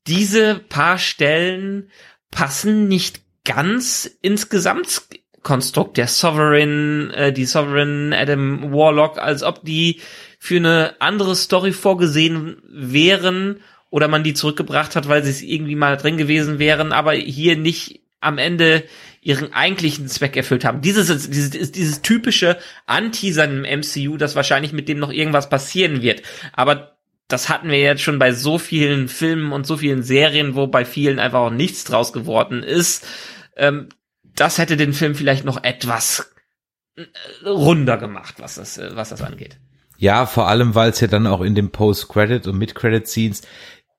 diese paar Stellen passen nicht ganz ins Gesamtkonstrukt der Sovereign, äh, die Sovereign Adam Warlock, als ob die für eine andere Story vorgesehen wären oder man die zurückgebracht hat, weil sie es irgendwie mal drin gewesen wären, aber hier nicht am Ende ihren eigentlichen Zweck erfüllt haben. Dieses, dieses, dieses typische Anteasern im MCU, dass wahrscheinlich mit dem noch irgendwas passieren wird. Aber das hatten wir jetzt schon bei so vielen Filmen und so vielen Serien, wo bei vielen einfach auch nichts draus geworden ist. Ähm, das hätte den Film vielleicht noch etwas äh, runder gemacht, was das, äh, was das angeht. Ja, vor allem, weil es ja dann auch in den Post-Credit- und Mid-Credit-Scenes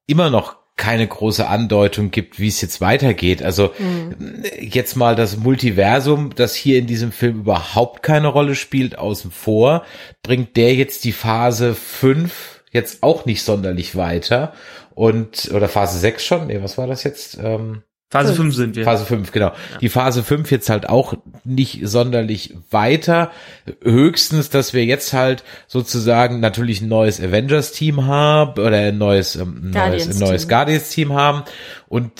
immer noch keine große Andeutung gibt, wie es jetzt weitergeht. Also mhm. jetzt mal das Multiversum, das hier in diesem Film überhaupt keine Rolle spielt, außen vor, bringt der jetzt die Phase 5 jetzt auch nicht sonderlich weiter. Und, oder Phase 6 schon? Nee, was war das jetzt? Ähm, Phase 5 sind wir. Phase 5, genau. Ja. Die Phase 5 jetzt halt auch nicht sonderlich weiter. Höchstens, dass wir jetzt halt sozusagen natürlich ein neues Avengers-Team haben oder ein neues, ähm, neues, ein neues Guardians-Team haben und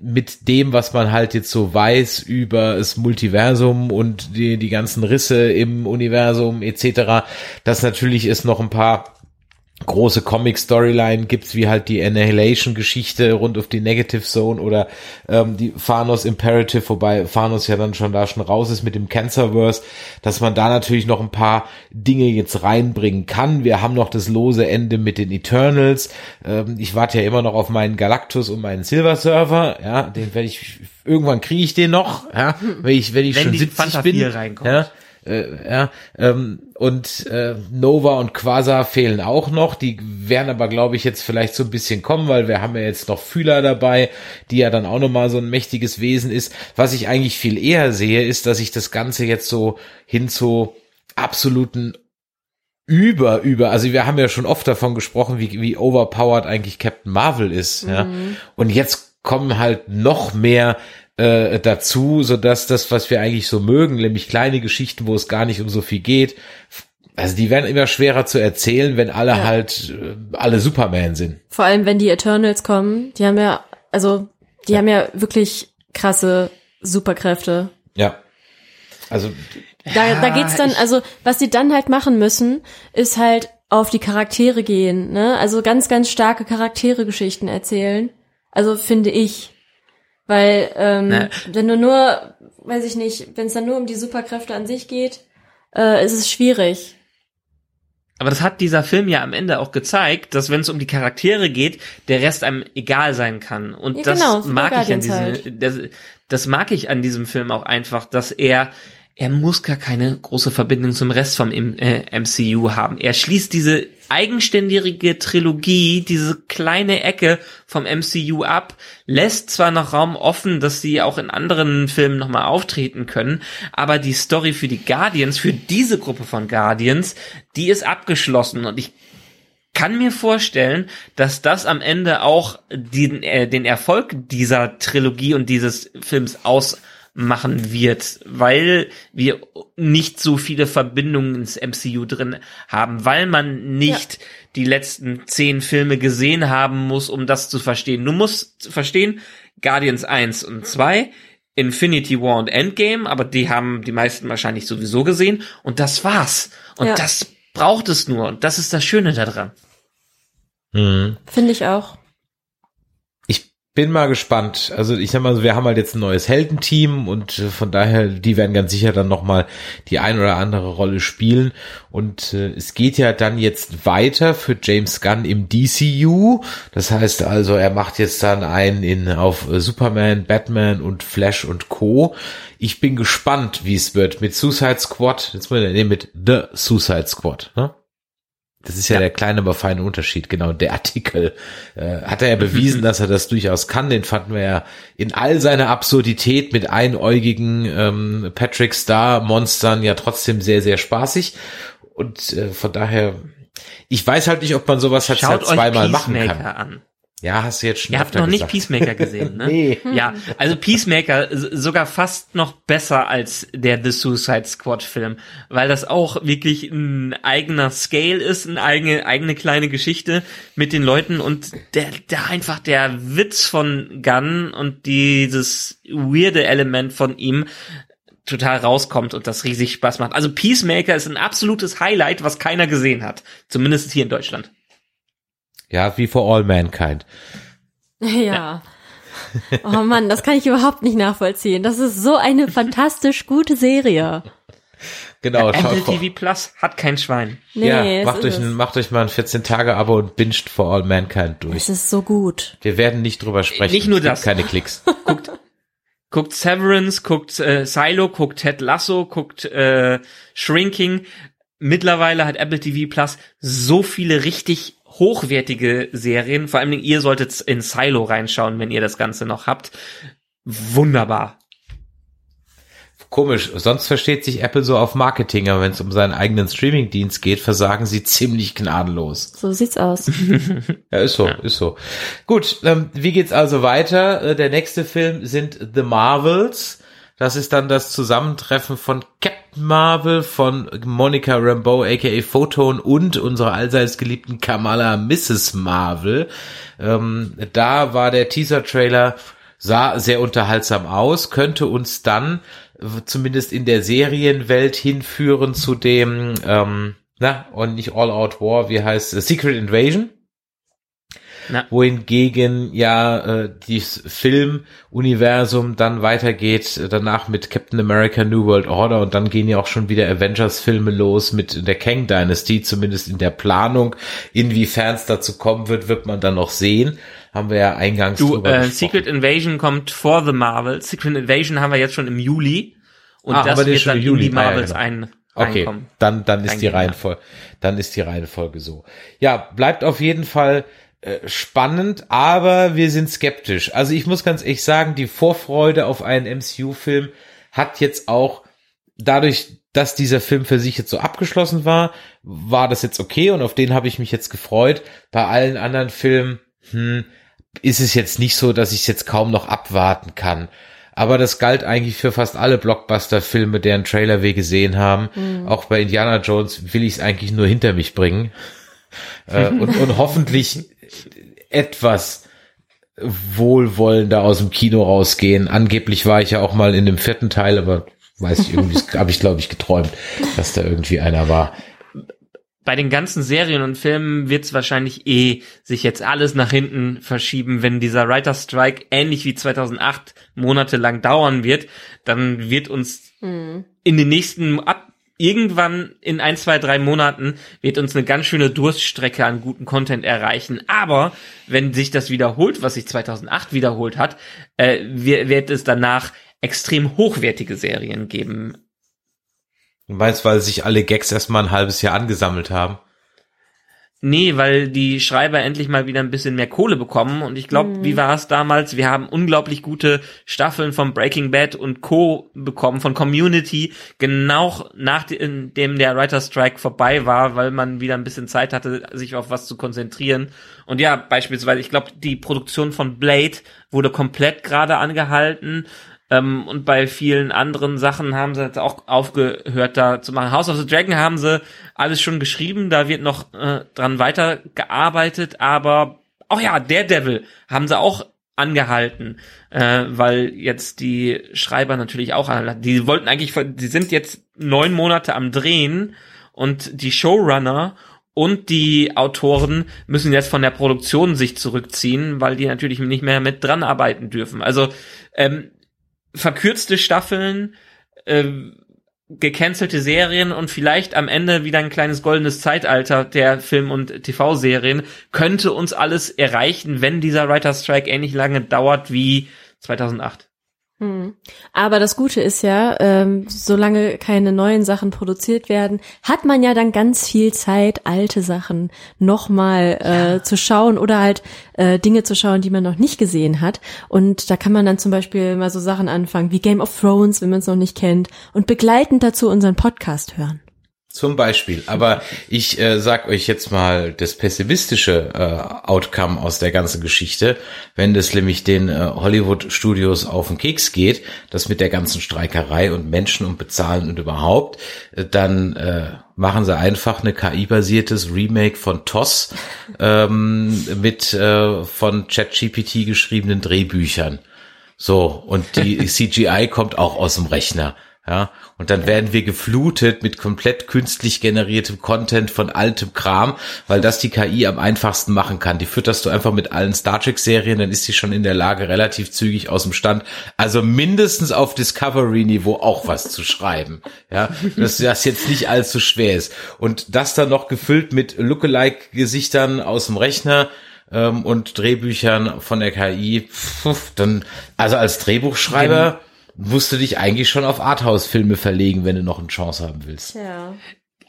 mit dem, was man halt jetzt so weiß über das Multiversum und die, die ganzen Risse im Universum etc., dass natürlich es noch ein paar große Comic-Storyline gibt's, wie halt die Annihilation-Geschichte rund auf die Negative Zone oder ähm, die Thanos Imperative, wobei Thanos ja dann schon da schon raus ist mit dem Cancerverse, dass man da natürlich noch ein paar Dinge jetzt reinbringen kann. Wir haben noch das lose Ende mit den Eternals. Ähm, ich warte ja immer noch auf meinen Galactus und meinen Silver Server. Ja, den werde ich irgendwann kriege ich den noch. Ja, wenn ich wenn ich wenn schon 70 bin. Reinkommt. Ja, äh, ja, ähm, und äh, Nova und Quasar fehlen auch noch. Die werden aber, glaube ich, jetzt vielleicht so ein bisschen kommen, weil wir haben ja jetzt noch Fühler dabei, die ja dann auch nochmal so ein mächtiges Wesen ist. Was ich eigentlich viel eher sehe, ist, dass ich das Ganze jetzt so hin zu absoluten über, über, also wir haben ja schon oft davon gesprochen, wie, wie overpowered eigentlich Captain Marvel ist, mhm. ja. Und jetzt kommen halt noch mehr äh, dazu, so dass das, was wir eigentlich so mögen, nämlich kleine Geschichten, wo es gar nicht um so viel geht, also die werden immer schwerer zu erzählen, wenn alle ja. halt äh, alle Superman sind. Vor allem, wenn die Eternals kommen, die haben ja, also die ja. haben ja wirklich krasse Superkräfte. Ja. Also da, da geht's dann, also was sie dann halt machen müssen, ist halt auf die Charaktere gehen, ne? Also ganz, ganz starke Charaktere-Geschichten erzählen. Also finde ich. Weil, ähm, ne. wenn du nur, weiß ich nicht, wenn es dann nur um die Superkräfte an sich geht, äh, ist es schwierig. Aber das hat dieser Film ja am Ende auch gezeigt, dass wenn es um die Charaktere geht, der Rest einem egal sein kann. Und ja, das genau, mag ich an diesem, halt. das, das mag ich an diesem Film auch einfach, dass er er muss gar keine große Verbindung zum Rest vom äh, MCU haben. Er schließt diese eigenständige Trilogie, diese kleine Ecke vom MCU ab, lässt zwar noch Raum offen, dass sie auch in anderen Filmen nochmal auftreten können, aber die Story für die Guardians, für diese Gruppe von Guardians, die ist abgeschlossen. Und ich kann mir vorstellen, dass das am Ende auch den, äh, den Erfolg dieser Trilogie und dieses Films aus machen wird, weil wir nicht so viele Verbindungen ins MCU drin haben, weil man nicht ja. die letzten zehn Filme gesehen haben muss, um das zu verstehen. Du musst verstehen, Guardians 1 und 2, Infinity War und Endgame, aber die haben die meisten wahrscheinlich sowieso gesehen und das war's. Und ja. das braucht es nur und das ist das Schöne daran. Mhm. Finde ich auch bin mal gespannt. Also ich sag mal, wir haben halt jetzt ein neues Heldenteam und äh, von daher, die werden ganz sicher dann nochmal die ein oder andere Rolle spielen. Und äh, es geht ja dann jetzt weiter für James Gunn im DCU. Das heißt also, er macht jetzt dann einen in auf äh, Superman, Batman und Flash und Co. Ich bin gespannt, wie es wird mit Suicide Squad. Jetzt ich nehmen mit The Suicide Squad. Ne? Das ist ja, ja, der kleine, aber feine Unterschied. Genau, der Artikel äh, hat er ja bewiesen, dass er das durchaus kann. Den fanden wir ja in all seiner Absurdität mit einäugigen ähm, Patrick Star Monstern ja trotzdem sehr, sehr spaßig. Und äh, von daher, ich weiß halt nicht, ob man sowas halt zweimal machen kann. An. Ja, hast du jetzt schon Ihr habt noch nicht Peacemaker gesehen, ne? nee. Ja, also Peacemaker sogar fast noch besser als der The Suicide Squad Film, weil das auch wirklich ein eigener Scale ist, eine eigene, eigene kleine Geschichte mit den Leuten und der, der einfach der Witz von Gunn und dieses weirde Element von ihm total rauskommt und das riesig Spaß macht. Also Peacemaker ist ein absolutes Highlight, was keiner gesehen hat. Zumindest hier in Deutschland. Ja, wie for all mankind. Ja. Oh Mann, das kann ich überhaupt nicht nachvollziehen. Das ist so eine fantastisch gute Serie. Genau. Ja, Apple TV Plus hat kein Schwein. Nee, ja, macht euch, ein, macht euch mal ein 14-Tage-Abo und binscht For All Mankind durch. Es ist so gut. Wir werden nicht drüber sprechen. Nicht nur das. Keine Klicks. guckt, guckt Severance, guckt äh, Silo, guckt Ted Lasso, guckt äh, Shrinking. Mittlerweile hat Apple TV Plus so viele richtig hochwertige Serien. Vor allen Dingen, ihr solltet in Silo reinschauen, wenn ihr das Ganze noch habt. Wunderbar. Komisch, sonst versteht sich Apple so auf Marketing, aber wenn es um seinen eigenen Streamingdienst geht, versagen sie ziemlich gnadenlos. So sieht's aus. ja, ist so, ja. ist so. Gut, ähm, wie geht's also weiter? Äh, der nächste Film sind The Marvels. Das ist dann das Zusammentreffen von Captain Marvel, von Monica Rambeau, aka Photon und unserer allseits geliebten Kamala Mrs. Marvel. Ähm, da war der Teaser-Trailer sah sehr unterhaltsam aus, könnte uns dann zumindest in der Serienwelt hinführen zu dem, ähm, na, und nicht All Out War, wie heißt Secret Invasion. Na. wohingegen ja äh, dieses Filmuniversum dann weitergeht, äh, danach mit Captain America New World Order und dann gehen ja auch schon wieder Avengers-Filme los mit der Kang Dynasty, zumindest in der Planung. Inwiefern es dazu kommen wird, wird man dann noch sehen. Haben wir ja eingangs du, äh, Secret Invasion kommt vor The Marvel. Secret Invasion haben wir jetzt schon im Juli und ah, das wird dann Juli. in die Marvels ah, ja, genau. ein Okay, reinkommen. dann dann ist die Reihenfolge, dann ist die Reihenfolge so. Ja, bleibt auf jeden Fall spannend, aber wir sind skeptisch. Also ich muss ganz ehrlich sagen, die Vorfreude auf einen MCU-Film hat jetzt auch dadurch, dass dieser Film für sich jetzt so abgeschlossen war, war das jetzt okay und auf den habe ich mich jetzt gefreut. Bei allen anderen Filmen hm, ist es jetzt nicht so, dass ich es jetzt kaum noch abwarten kann. Aber das galt eigentlich für fast alle Blockbuster-Filme, deren Trailer wir gesehen haben. Mhm. Auch bei Indiana Jones will ich es eigentlich nur hinter mich bringen. äh, und, und hoffentlich etwas wohlwollender aus dem Kino rausgehen. Angeblich war ich ja auch mal in dem vierten Teil, aber weiß ich irgendwie, habe ich glaube ich geträumt, dass da irgendwie einer war. Bei den ganzen Serien und Filmen wird es wahrscheinlich eh sich jetzt alles nach hinten verschieben, wenn dieser Writer Strike ähnlich wie 2008 monatelang dauern wird, dann wird uns mhm. in den nächsten ab irgendwann in ein, zwei, drei Monaten wird uns eine ganz schöne Durststrecke an guten Content erreichen. Aber wenn sich das wiederholt, was sich 2008 wiederholt hat, äh, wird es danach extrem hochwertige Serien geben. Du meinst, weil sich alle Gags erstmal ein halbes Jahr angesammelt haben? Nee, weil die Schreiber endlich mal wieder ein bisschen mehr Kohle bekommen. Und ich glaube, mhm. wie war es damals? Wir haben unglaublich gute Staffeln von Breaking Bad und Co. bekommen, von Community, genau nachdem der Writer Strike vorbei war, weil man wieder ein bisschen Zeit hatte, sich auf was zu konzentrieren. Und ja, beispielsweise, ich glaube, die Produktion von Blade wurde komplett gerade angehalten. Ähm, und bei vielen anderen Sachen haben sie jetzt auch aufgehört, da zu machen. House of the Dragon haben sie alles schon geschrieben, da wird noch äh, dran weitergearbeitet, aber oh ja, Daredevil haben sie auch angehalten, äh, weil jetzt die Schreiber natürlich auch. Die wollten eigentlich, die sind jetzt neun Monate am Drehen und die Showrunner und die Autoren müssen jetzt von der Produktion sich zurückziehen, weil die natürlich nicht mehr mit dran arbeiten dürfen. Also ähm, verkürzte Staffeln, äh, gecancelte Serien und vielleicht am Ende wieder ein kleines goldenes Zeitalter der Film- und TV-Serien könnte uns alles erreichen, wenn dieser Writer Strike ähnlich lange dauert wie 2008. Hm. Aber das Gute ist ja, ähm, solange keine neuen Sachen produziert werden, hat man ja dann ganz viel Zeit, alte Sachen nochmal äh, ja. zu schauen oder halt äh, Dinge zu schauen, die man noch nicht gesehen hat. Und da kann man dann zum Beispiel mal so Sachen anfangen wie Game of Thrones, wenn man es noch nicht kennt, und begleitend dazu unseren Podcast hören. Zum Beispiel. Aber ich äh, sag euch jetzt mal das pessimistische äh, Outcome aus der ganzen Geschichte, wenn das nämlich den äh, Hollywood-Studios auf den Keks geht, das mit der ganzen Streikerei und Menschen und Bezahlen und überhaupt, äh, dann äh, machen sie einfach eine KI-basiertes Remake von TOS ähm, mit äh, von ChatGPT geschriebenen Drehbüchern. So, und die CGI kommt auch aus dem Rechner. Ja, und dann werden wir geflutet mit komplett künstlich generiertem Content von altem Kram, weil das die KI am einfachsten machen kann. Die fütterst du einfach mit allen Star Trek Serien, dann ist sie schon in der Lage, relativ zügig aus dem Stand, also mindestens auf Discovery Niveau auch was zu schreiben. Ja, dass das jetzt nicht allzu schwer ist. Und das dann noch gefüllt mit Lookalike Gesichtern aus dem Rechner, ähm, und Drehbüchern von der KI, dann, also als Drehbuchschreiber, musst du dich eigentlich schon auf Arthouse-Filme verlegen, wenn du noch eine Chance haben willst. Ja.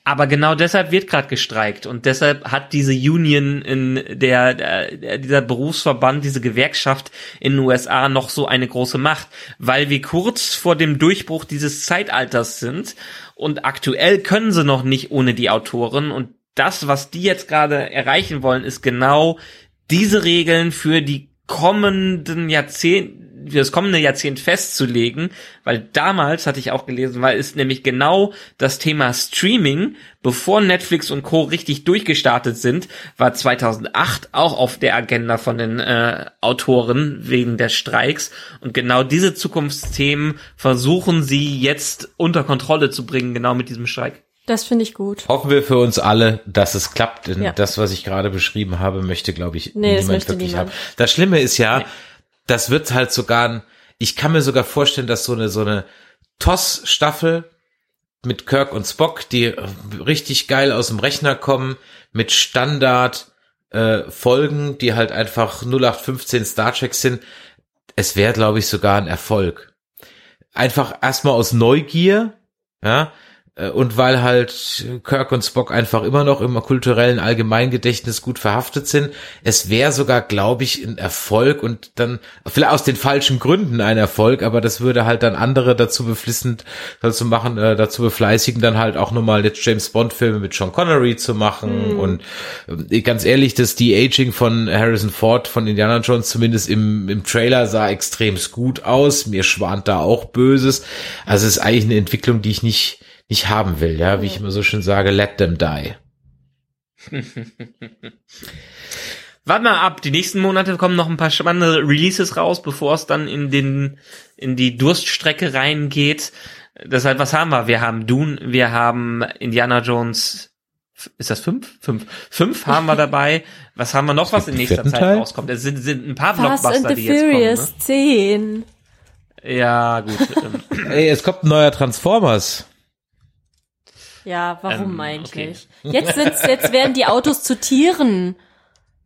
Aber genau deshalb wird gerade gestreikt und deshalb hat diese Union in der, der dieser Berufsverband, diese Gewerkschaft in den USA noch so eine große Macht, weil wir kurz vor dem Durchbruch dieses Zeitalters sind und aktuell können sie noch nicht ohne die Autoren und das, was die jetzt gerade erreichen wollen, ist genau diese Regeln für die kommenden Jahrzehnte für das kommende Jahrzehnt festzulegen, weil damals hatte ich auch gelesen, weil ist nämlich genau das Thema Streaming, bevor Netflix und Co richtig durchgestartet sind, war 2008 auch auf der Agenda von den äh, Autoren wegen der Streiks und genau diese Zukunftsthemen versuchen sie jetzt unter Kontrolle zu bringen, genau mit diesem Streik. Das finde ich gut. Hoffen wir für uns alle, dass es klappt, denn Ja. das, was ich gerade beschrieben habe, möchte, glaube ich, Nee, niemand wirklich niemand. haben. Das Schlimme ist ja, das wird halt sogar, ein- ich kann mir sogar vorstellen, dass so eine, so eine TOS-Staffel mit Kirk und Spock, die richtig geil aus dem Rechner kommen, mit Standard äh, Folgen, die halt einfach 0815 Star Trek sind, es wäre, glaube ich, sogar ein Erfolg. Einfach erstmal aus Neugier, ja, und weil halt Kirk und Spock einfach immer noch im kulturellen Allgemeingedächtnis gut verhaftet sind. Es wäre sogar, glaube ich, ein Erfolg und dann, vielleicht aus den falschen Gründen ein Erfolg, aber das würde halt dann andere dazu beflissend dazu machen, äh, dazu befleißigen, dann halt auch nochmal jetzt James Bond Filme mit Sean Connery zu machen und äh, ganz ehrlich, das De-Aging von Harrison Ford von Indiana Jones zumindest im, im Trailer sah extrem gut aus. Mir schwant da auch Böses. Also es ist eigentlich eine Entwicklung, die ich nicht nicht haben will, ja, wie ich immer so schön sage, let them die. Warte mal ab, die nächsten Monate kommen noch ein paar spannende Releases raus, bevor es dann in den in die Durststrecke reingeht. Deshalb, was haben wir? Wir haben Dune, wir haben Indiana Jones. Ist das fünf? Fünf. Fünf haben wir dabei. Was haben wir noch, was in nächster Zeit Teil? rauskommt? Es sind, sind ein paar Fast and Blockbuster, the die jetzt kommen. Furious 10. Ne? Ja, gut. ähm, Ey, es kommt ein neuer Transformers. Ja, warum Ähm, eigentlich? Jetzt sind's, jetzt werden die Autos zu Tieren.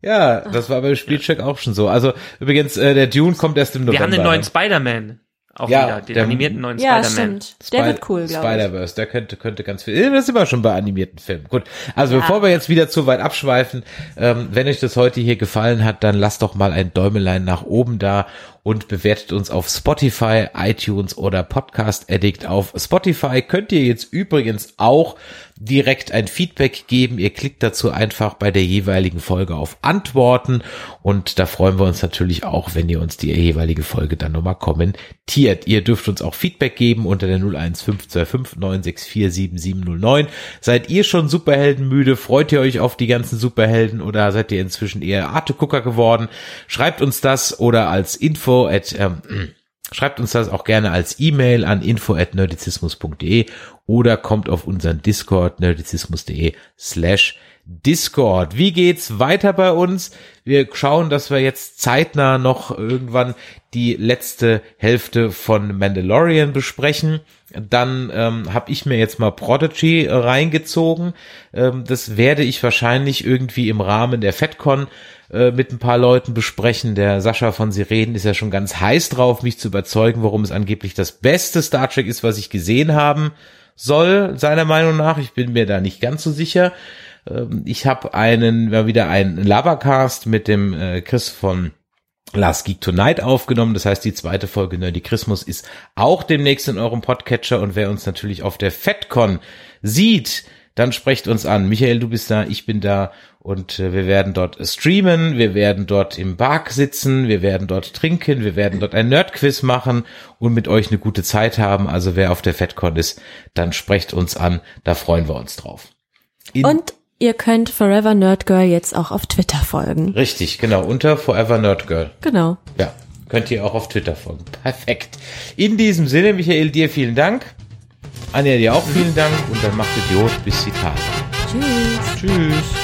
Ja, das war beim Spielcheck auch schon so. Also übrigens, äh, der Dune kommt erst im November. wir haben den neuen ne? Spider-Man. Auch Ja, wieder, den der- animierten neuen Ja, Spider-Man. stimmt. Der wird Spy- cool, glaube ich. Spider-Verse, der könnte, könnte ganz viel. Äh, Das sind wir schon bei animierten Filmen. Gut. Also Ja. bevor wir jetzt wieder zu weit abschweifen, ähm, wenn euch das heute hier gefallen hat, dann lasst doch mal ein Däumelein nach oben da und bewertet uns auf Spotify, iTunes oder Podcast Addict. Auf Spotify könnt ihr jetzt übrigens auch direkt ein Feedback geben. Ihr klickt dazu einfach bei der jeweiligen Folge auf Antworten und da freuen wir uns natürlich auch, wenn ihr uns die jeweilige Folge dann nochmal kommentiert. Ihr dürft uns auch Feedback geben unter der 01525 964 7709. Seid ihr schon Superheldenmüde? Freut ihr euch auf die ganzen Superhelden oder seid ihr inzwischen eher Artegucker geworden? Schreibt uns das oder als Info at ähm, Schreibt uns das auch gerne als E-Mail an info@nerdizismus.de oder kommt auf unseren Discord nerdizismus.de slash Discord. Wie geht's weiter bei uns? Wir schauen, dass wir jetzt zeitnah noch irgendwann die letzte Hälfte von Mandalorian besprechen. Dann ähm, habe ich mir jetzt mal Prodigy äh, reingezogen. Ähm, das werde ich wahrscheinlich irgendwie im Rahmen der FedCon äh, mit ein paar Leuten besprechen. Der Sascha von Sirenen ist ja schon ganz heiß drauf, mich zu überzeugen, warum es angeblich das beste Star Trek ist, was ich gesehen haben soll, seiner Meinung nach. Ich bin mir da nicht ganz so sicher. Ähm, Ich habe einen, mal wieder einen Labercast mit dem äh, Chris von Last Geek Tonight aufgenommen. Das heißt, die zweite Folge Nerdy Christmas ist auch demnächst in eurem Podcatcher. Und wer uns natürlich auf der FedCon sieht, dann sprecht uns an. Michael, du bist da, ich bin da und äh, wir werden dort streamen, wir werden dort im Park sitzen, wir werden dort trinken, wir werden dort ein Nerdquiz machen und mit euch eine gute Zeit haben. Also wer auf der FedCon ist, dann sprecht uns an, da freuen wir uns drauf. In Und ihr könnt Forever Nerd Girl jetzt auch auf Twitter folgen. Richtig, genau, unter Forever Nerd Girl. Genau. Ja, könnt ihr auch auf Twitter folgen. Perfekt. In diesem Sinne, Michael, dir vielen Dank. Anja, dir auch vielen Dank und dann macht Idiot bis die Tage. Tschüss. Tschüss.